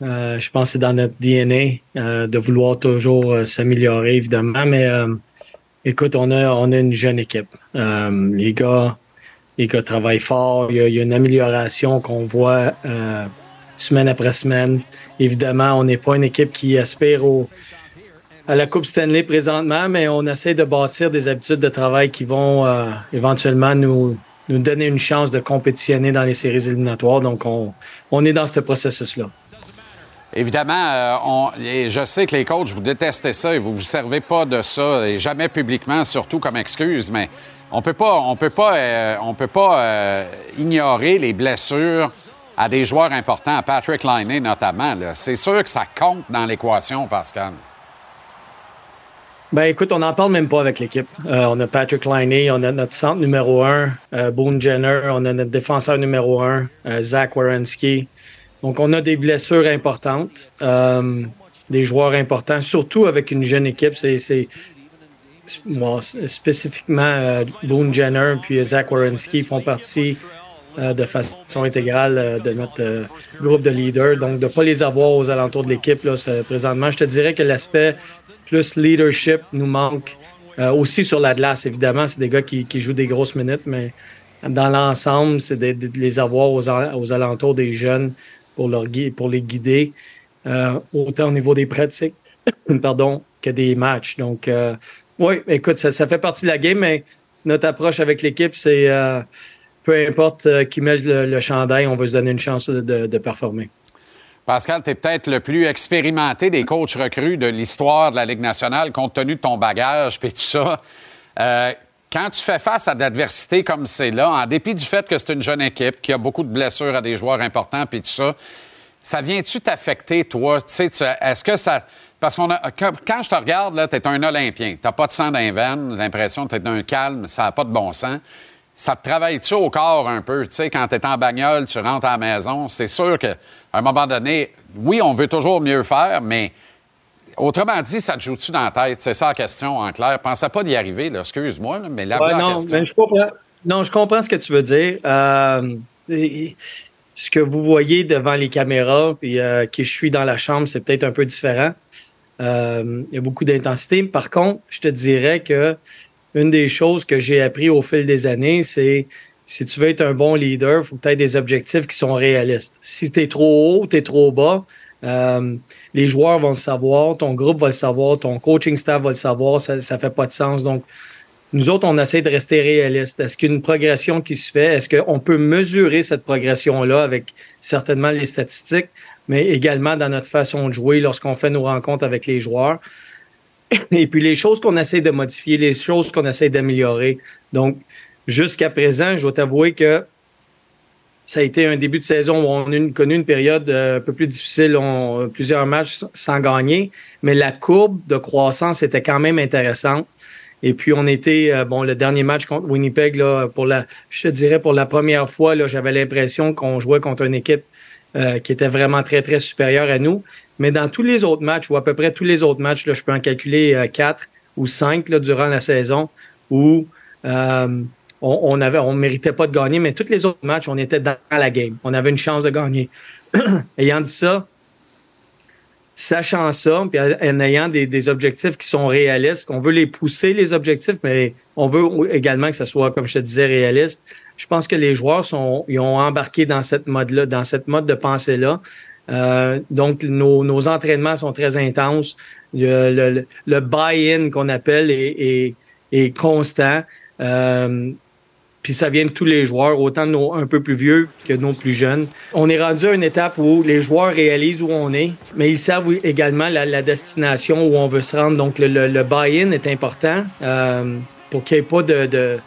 Euh, je pense que c'est dans notre DNA euh, de vouloir toujours euh, s'améliorer, évidemment. Mais écoute, on a, on a une jeune équipe. Les gars, les gars travaillent fort. Il y a, une amélioration qu'on voit semaine après semaine. Évidemment, on n'est pas une équipe qui aspire à la Coupe Stanley présentement, mais on essaie de bâtir des habitudes de travail qui vont éventuellement nous, nous donner une chance de compétitionner dans les séries éliminatoires. Donc, on, on est dans ce processus-là. Évidemment, euh, je sais que les coachs, vous détestez ça et vous vous servez pas de ça, et jamais publiquement, surtout comme excuse, mais on peut pas, on peut pas, euh, on peut pas euh, ignorer les blessures à des joueurs importants, à Patrick Liney notamment. C'est sûr que ça compte dans l'équation, Pascal. Ben écoute, on n'en parle même pas avec l'équipe. On a Patrick Liney, on a notre centre numéro un, Boone Jenner, on a notre défenseur numéro un, Zach Wierenski. Donc on a des blessures importantes, euh, des joueurs importants, surtout avec une jeune équipe. C'est, bon, spécifiquement euh, Boone Jenner puis Zach Wierenski font partie euh, de façon intégrale de notre groupe de leaders. Donc de ne pas les avoir aux alentours de l'équipe présentement, je te dirais que l'aspect plus leadership nous manque. Aussi sur la glace, évidemment, c'est des gars qui, jouent des grosses minutes, mais dans l'ensemble, c'est de, de les avoir aux alentours des jeunes pour, les guider, euh, autant au niveau des pratiques pardon, que des matchs. Donc, euh, oui, écoute, ça, ça fait partie de la game, mais notre approche avec l'équipe, c'est euh, peu importe qui met le, chandail, on veut se donner une chance de performer. Pascal, tu es peut-être le plus expérimenté des coachs recrues de l'histoire de la Ligue nationale, compte tenu de ton bagage et tout ça. Quand tu fais face à de comme c'est là, en dépit du fait que c'est une jeune équipe, qui a beaucoup de blessures à des joueurs importants et tout ça, ça vient-tu t'affecter, toi? Tu sais, Est-ce que ça. Parce qu'on a. Quand je te regarde, là, t'es un Olympien. T'as pas de sang dans les l'impression que t'es d'un calme, ça n'a pas de bon sens. Ça te travaille-tu au corps un peu? Tu sais, quand t'es en bagnole, tu rentres à la maison, c'est sûr qu'à un moment donné, oui, on veut toujours mieux faire, mais autrement dit, ça te joue-tu dans la tête? C'est ça la question, en clair. Pensais pas d'y arriver. Excuse-moi, mais là, Ouais, non, question. mais je comprends. Non, je comprends ce que tu veux dire. Euh, ce que vous voyez devant les caméras, puis euh, que je suis dans la chambre, c'est peut-être un peu différent. Euh, il y a beaucoup d'intensité. Par contre, je te dirais que une des choses que j'ai appris au fil des années, c'est si tu veux être un bon leader, il faut aies des objectifs qui sont réalistes. Si tu es trop haut, tu es trop bas, euh, les joueurs vont le savoir, ton groupe va le savoir, ton coaching staff va le savoir, ça ne fait pas de sens. Donc, nous autres, on essaie de rester réaliste. Est-ce qu'il y a une progression qui se fait? Est-ce qu'on peut mesurer cette progression-là avec certainement les statistiques, mais également dans notre façon de jouer lorsqu'on fait nos rencontres avec les joueurs? Et puis les choses qu'on essaie de modifier, les choses qu'on essaie d'améliorer. Donc, jusqu'à présent, je dois t'avouer que ça a été un début de saison où on a connu une période euh, un peu plus difficile, on, plusieurs matchs sans gagner, mais la courbe de croissance était quand même intéressante. Et puis, on était, euh, bon, le dernier match contre Winnipeg, là, pour la, je te dirais, pour la première fois, là, j'avais l'impression qu'on jouait contre une équipe euh, qui était vraiment très, très supérieure à nous. Mais dans tous les autres matchs, ou à peu près tous les autres matchs, là, je peux en calculer quatre ou cinq là, durant la saison, où on, avait, on méritait pas de gagner, mais tous les autres matchs, on était dans la game. On avait une chance de gagner. ayant dit ça, sachant ça, puis en ayant des, objectifs qui sont réalistes, on veut les pousser, les objectifs, mais on veut également que ce soit, comme je te disais, réaliste. Je pense que les joueurs sont, ils ont embarqué dans cette mode-là, dans cette mode de pensée-là. Euh, donc, nos, entraînements sont très intenses. Le, buy-in qu'on appelle est, est constant. Euh, puis ça vient de tous les joueurs, autant de nos un peu plus vieux que de nos plus jeunes. On est rendu à une étape où les joueurs réalisent où on est, mais ils savent également la, destination où on veut se rendre. Donc le, le, buy-in est important euh, pour qu'il n'y ait pas de, de,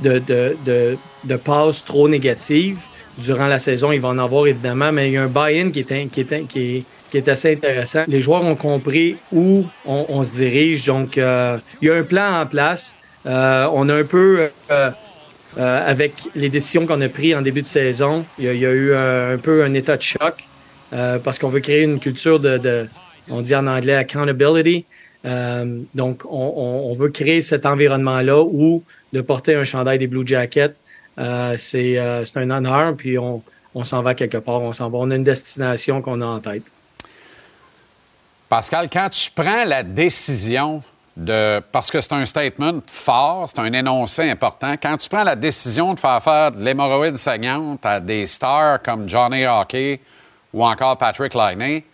de, de, de passes trop négatives. Durant la saison, il va en avoir évidemment, mais il y a un buy-in qui est, qui, est, qui, est, qui est assez intéressant. Les joueurs ont compris où on, se dirige, donc euh, il y a un plan en place. Euh, on a un peu avec les décisions qu'on a prises en début de saison, il y a, eu euh, un peu un état de choc euh, parce qu'on veut créer une culture de, on dit en anglais accountability. donc, on, veut créer cet environnement-là où de porter un chandail des Blue Jackets, c'est un honneur, puis on, on s'en va quelque part, on s'en va. On a une destination qu'on a en tête. Pascal, quand tu prends la décision parce que c'est un statement fort, c'est un énoncé important. Quand tu prends la décision de faire faire de l'hémorroïde saignante à des stars comme Johnny Hockey ou encore Patrick Liney,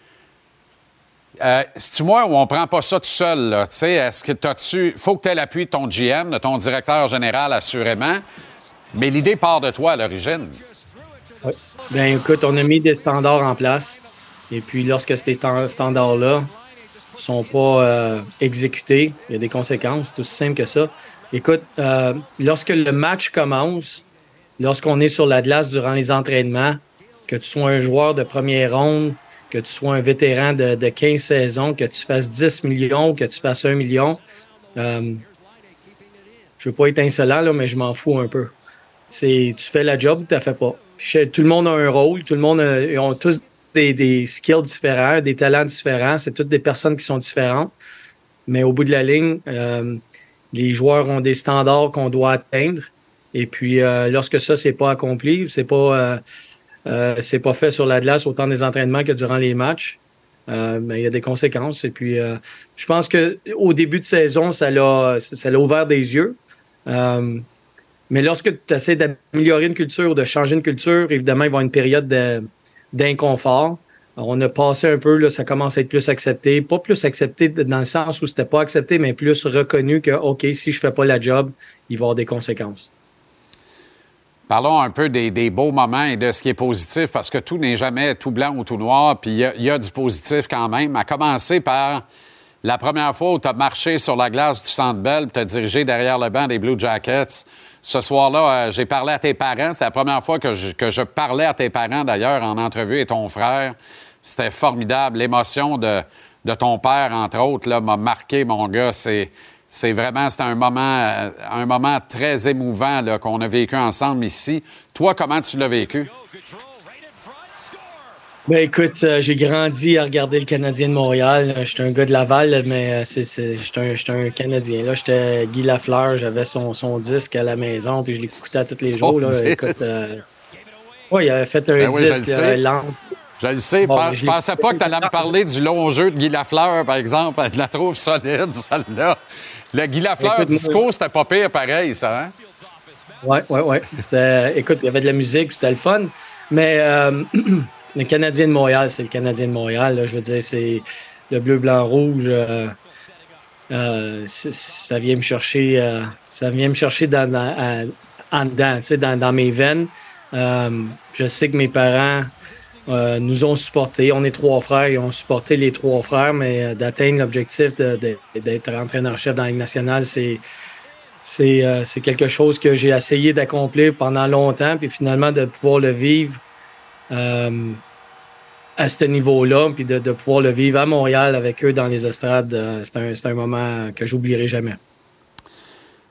euh, c'est-tu moi ou on prend pas ça tout seul? Là? Est-ce que tu faut que tu aies l'appui de ton GM, de ton directeur général, assurément, mais l'idée part de toi à l'origine. Bien, écoute, on a mis des standards en place. Et puis, lorsque ces standards-là sont pas euh, exécutés, il y a des conséquences, c'est aussi simple que ça. Écoute, euh, lorsque le match commence, lorsqu'on est sur la glace durant les entraînements, que tu sois un joueur de première ronde, que tu sois un vétéran de, 15 saisons, que tu fasses 10 millions, que tu fasses 1 million, euh, je veux pas être insolent, là, mais je m'en fous un peu. C'est tu fais la job ou tu la fais pas. tout le monde a un rôle, tout le monde a, tous des, skills différents, des talents différents. C'est toutes des personnes qui sont différentes. Mais au bout de la ligne, euh, les joueurs ont des standards qu'on doit atteindre. Et puis, euh, lorsque ça, c'est pas accompli, c'est pas, euh, c'est pas fait sur la glace autant des entraînements que durant les matchs. mais il y a des conséquences. Et puis, je pense que au début de saison, ça l'a, ça l'a ouvert des yeux. mais lorsque tu essaies d'améliorer une culture, de changer une culture, évidemment, il va y avoir une période de, d'inconfort. On a passé un peu, là, ça commence à être plus accepté. Pas plus accepté dans le sens où c'était pas accepté, mais plus reconnu que, OK, si je fais pas la job, il va y avoir des conséquences. Parlons un peu des, beaux moments et de ce qui est positif, parce que tout n'est jamais tout blanc ou tout noir, puis il y, a du positif quand même. À commencer par la première fois où tu as marché sur la glace du Centre Bell, tu as dirigé derrière le banc des Blue Jackets. Ce soir-là, euh, j'ai parlé à tes parents. C'est la première fois que je, parlais à tes parents, d'ailleurs, en entrevue, et ton frère. C'était formidable. L'émotion de, ton père, entre autres, m'a marqué, mon gars. C'est, c'est vraiment c'était un moment, euh, un moment très émouvant qu'on a vécu ensemble ici. Toi, comment tu l'as vécu? Ben écoute, euh, j'ai grandi à regarder le Canadien de Montréal. J'étais un gars de Laval, mais euh, j'étais, un, un, Canadien. Là, j'étais Guy Lafleur, j'avais son, son disque à la maison, puis je l'écoutais tous les jours. Là. Écoute, euh... il avait fait un ben disque lent. Je le sais. je, pensais pas que tu allais me parler du long jeu de Guy Lafleur, par exemple. Je la trouve solide, celle-là. Le Guy Lafleur disco, c'était pas pire pareil, ça, hein? Oui, oui, oui. Écoute, il y avait de la musique, c'était le fun. Mais euh, le Canadien de Montréal, c'est le Canadien de Montréal. je veux dire, c'est le bleu, blanc, rouge. Euh, euh, ça vient me chercher, euh, ça vient me chercher dans, en dedans, dans, mes veines. Je sais que mes parents nous ont supportés. On est trois frères, ils ont supporté les trois frères, mais d'atteindre l'objectif d'être entraîneur-chef dans la Ligue nationale, c'est c'est quelque chose que j'ai essayé d'accomplir pendant longtemps, puis finalement de pouvoir le vivre à ce niveau-là, puis de, pouvoir le vivre à Montréal avec eux dans les estrades, euh, c'est un, un moment que j'oublierai jamais.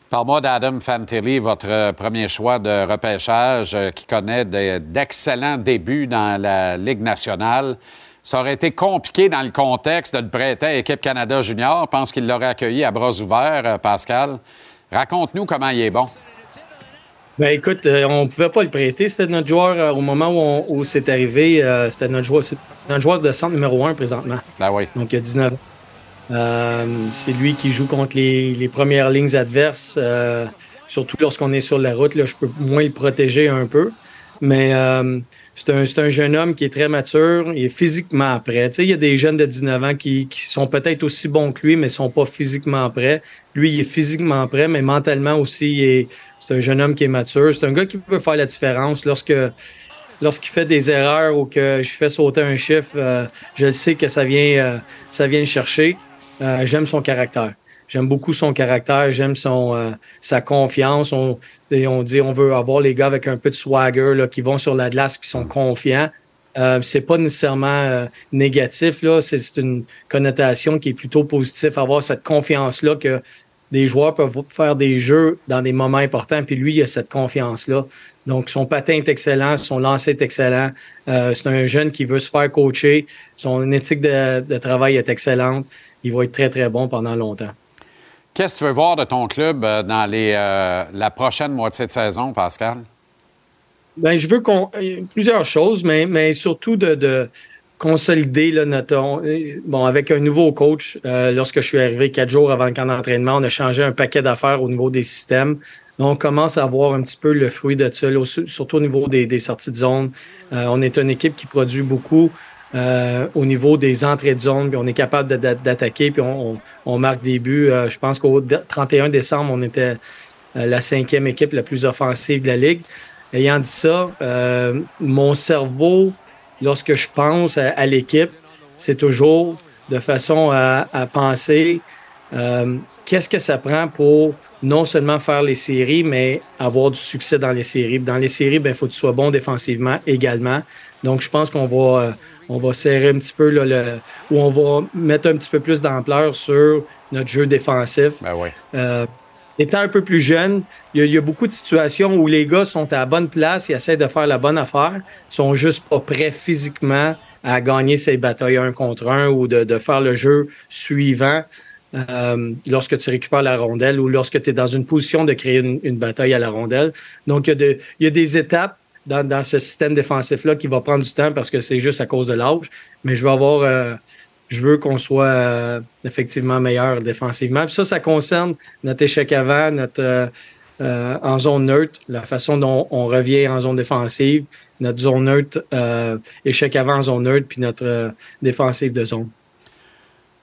Parle-moi d'Adam Fantilli, votre euh, premier choix de repêchage euh, qui connaît de- d'excellents débuts dans la Ligue nationale. Ça aurait été compliqué dans le contexte de le prêter à Équipe Canada Junior. Je pense qu'il l'aurait accueilli à bras ouverts, euh, Pascal. Raconte-nous comment il est bon. Ben écoute, euh, on pouvait pas le prêter. C'était notre joueur euh, au moment où, on- où c'est arrivé. euh, c'était notre joueur, c'est notre joueur de centre numéro un présentement. Ben oui. Donc il y a 19 ans. Euh, c'est lui qui joue contre les, les premières lignes adverses. surtout lorsqu'on est sur la route, là, je peux moins le protéger un peu. Mais c'est un, c'est un jeune homme qui est très mature, il est physiquement prêt. Tu sais, il y a des jeunes de 19 ans qui, qui sont peut-être aussi bons que lui, mais ne sont pas physiquement prêts. Lui, il est physiquement prêt, mais mentalement aussi, il est- c'est un jeune homme qui est mature. C'est un gars qui peut faire la différence lorsque lorsqu'il fait des erreurs ou que je fais sauter un chiffre, euh, je sais que ça vient, euh, ça vient le chercher. Euh, j'aime son caractère. J'aime beaucoup son caractère, j'aime son euh, sa confiance. On, on dit on veut avoir les gars avec un peu de swagger là, qui vont sur la glace, qui sont confiants. C'est pas nécessairement négatif là, c'est c'est une connotation qui est plutôt positive. Avoir cette confiance là que des joueurs peuvent faire des jeux dans des moments importants, puis lui, il a cette confiance-là. Donc, son patin est excellent, son lancer est excellent. Euh, c'est un jeune qui veut se faire coacher. Son éthique de, de travail est excellente. Il va être très, très bon pendant longtemps. Qu'est-ce que tu veux voir de ton club euh, dans les, euh, la prochaine moitié de saison, Pascal? Ben, je veux qu'on plusieurs choses, mais, mais surtout de, de consolider là, notre euh, bon avec un nouveau coach. euh, lorsque je suis arrivé quatre jours avant le camp d'entraînement, on a changé un paquet d'affaires au niveau des systèmes. On commence à voir un petit peu le fruit de ça, surtout au niveau des, des sorties de zone. Euh, on est une équipe qui produit beaucoup au niveau des entrées de zone, puis on est capable d'attaquer, puis on, marque des buts. Je pense qu'au de- 31 décembre, on était la cinquième équipe la plus offensive de la Ligue. Ayant dit ça, mon cerveau, lorsque je pense à, à l'équipe, c'est toujours de façon à, à penser euh, qu'est-ce que ça prend pour non seulement faire les séries, mais avoir du succès dans les séries. Dans les séries, il faut que tu sois bon défensivement également. Donc, je pense qu'on va, euh, on va serrer un petit peu, là, le, ou on va mettre un petit peu plus d'ampleur sur notre jeu défensif. Ben oui. Euh, étant un peu plus jeune, il y, a, beaucoup de situations où les gars sont à la bonne place, ils essaient de faire la bonne affaire, sont juste pas prêts physiquement à gagner ces batailles un contre un ou de, faire le jeu suivant euh, lorsque tu récupères la rondelle ou lorsque tu es dans une position de créer une, bataille à la rondelle. Donc, il y a, des étapes dans, ce système défensif-là qui va prendre du temps parce que c'est juste à cause de l'âge. Mais je veux avoir, euh, je veux qu'on soit euh, effectivement meilleur défensivement. Puis ça, ça concerne notre échec avant, notre euh, euh, en zone neutre, la façon dont on revient en zone défensive, notre zone neutre, échec avant en zone neutre, puis notre défensive de zone.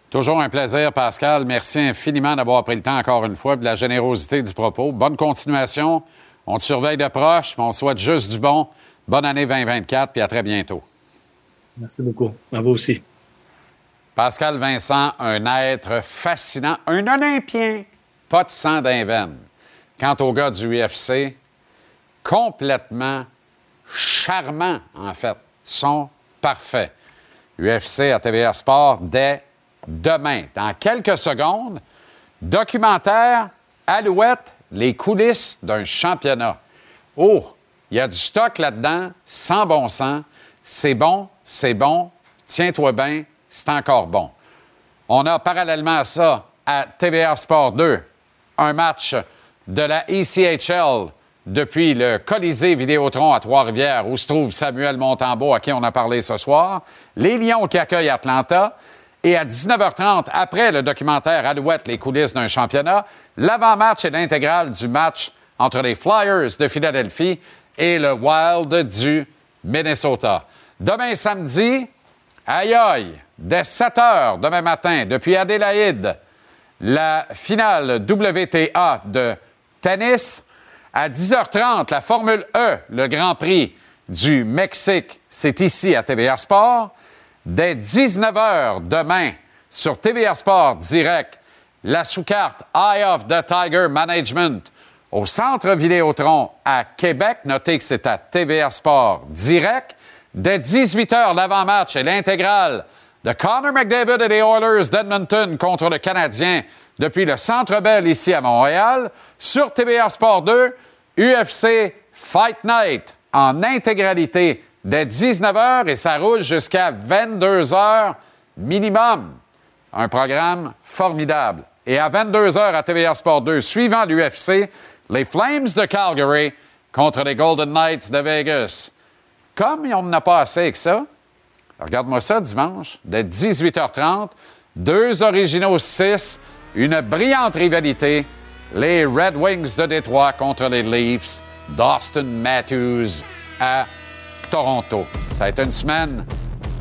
Toujours un plaisir, Pascal. Merci infiniment d'avoir pris le temps encore une fois, de la générosité du propos. Bonne continuation. On te surveille de proche, mais on te souhaite juste du bon. Bonne année 2024, puis à très bientôt. Merci beaucoup. À vous aussi. Pascal Vincent, un être fascinant, un Olympien, pas de sang d'un. Quant au gars du UFC, complètement charmant, en fait. Sont parfaits. UFC à TVR Sport dès demain. Dans quelques secondes, documentaire Alouette, les coulisses d'un championnat. Oh, il y a du stock là-dedans, sans bon sens. C'est bon, c'est bon. Tiens-toi bien, c'est encore bon. On a parallèlement à ça, à TVR Sport 2, un match de la ECHL depuis le Colisée Vidéotron à Trois-Rivières, où se trouve Samuel Montembeau, à qui on a parlé ce soir. Les Lions qui accueillent Atlanta. Et à 19h30, après le documentaire Alouette, les coulisses d'un championnat, l'avant-match et l'intégrale du match entre les Flyers de Philadelphie et le Wild du Minnesota. Demain samedi, aïe aïe, dès 7 h demain matin, depuis Adélaïde, la finale WTA de tennis. À 10h30, la Formule E, le Grand Prix du Mexique, c'est ici à TVA Sport. Dès 19h demain, sur TVA Sport direct, la sous-carte Eye of the Tiger Management au Centre Vidéotron à Québec. Notez que c'est à TVA Sport direct. Dès 18h, l'avant-match et l'intégrale de Connor McDavid et les Oilers d'Edmonton contre le Canadien depuis le Centre Bell ici à Montréal. Sur TVA Sport 2, UFC Fight Night en intégralité dès 19h et ça roule jusqu'à 22h minimum. Un programme formidable. Et à 22h à TVA Sport 2, suivant l'UFC, les Flames de Calgary contre les Golden Knights de Vegas. Comme on n'a pas assez avec ça, regarde-moi ça dimanche, dès 18h30, deux originaux 6, une brillante rivalité, les Red Wings de Détroit contre les Leafs d'Austin Matthews à Toronto. Ça a été une semaine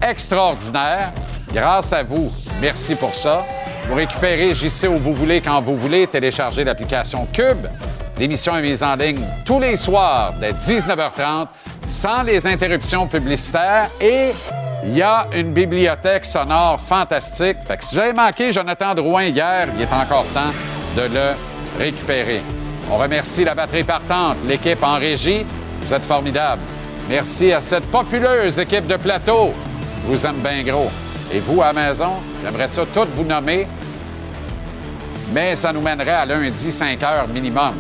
extraordinaire. Grâce à vous, merci pour ça. Vous récupérez JC où vous voulez, quand vous voulez. Téléchargez l'application Cube. L'émission est mise en ligne tous les soirs dès 19h30 sans les interruptions publicitaires et il y a une bibliothèque sonore fantastique. Fait que si vous avez manqué Jonathan Drouin hier, il est encore temps de le récupérer. On remercie la batterie partante, l'équipe en régie. Vous êtes formidables. Merci à cette populeuse équipe de plateau. Je vous aime bien gros. Et vous, à la maison, j'aimerais ça tout vous nommer, mais ça nous mènerait à lundi 5 heures minimum.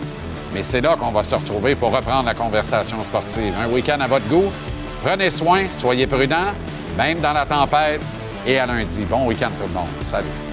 Mais c'est là qu'on va se retrouver pour reprendre la conversation sportive. Un week-end à votre goût. Prenez soin, soyez prudents, même dans la tempête. Et à lundi. Bon week-end tout le monde. Salut.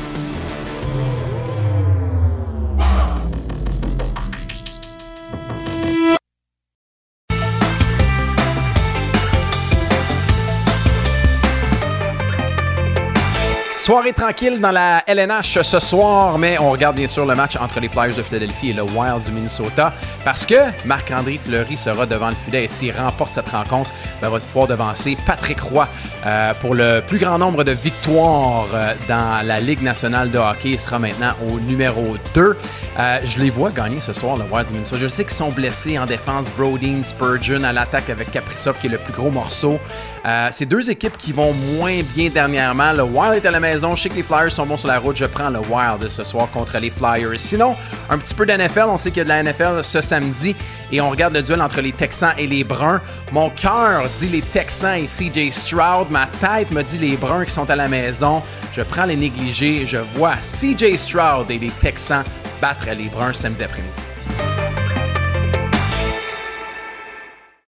Soirée tranquille dans la LNH ce soir, mais on regarde bien sûr le match entre les Flyers de Philadelphie et le Wild du Minnesota parce que Marc-André Fleury sera devant le filet et s'il remporte cette rencontre, ben, va pouvoir devancer Patrick Roy euh, pour le plus grand nombre de victoires euh, dans la Ligue nationale de hockey. Il sera maintenant au numéro 2. Euh, je les vois gagner ce soir, le Wild du Minnesota. Je sais qu'ils sont blessés en défense. Brodeen, Spurgeon à l'attaque avec Kaprizov qui est le plus gros morceau. Euh, c'est deux équipes qui vont moins bien dernièrement. Le Wild est à la maison. Je sais que les Flyers sont bons sur la route. Je prends le Wild ce soir contre les Flyers. Sinon, un petit peu d'NFL. On sait qu'il y a de la NFL ce samedi et on regarde le duel entre les Texans et les Bruns. Mon cœur dit les Texans et CJ Stroud. Ma tête me dit les Bruns qui sont à la maison. Je prends les négligés. Je vois CJ Stroud et les Texans battre les Bruns samedi après-midi.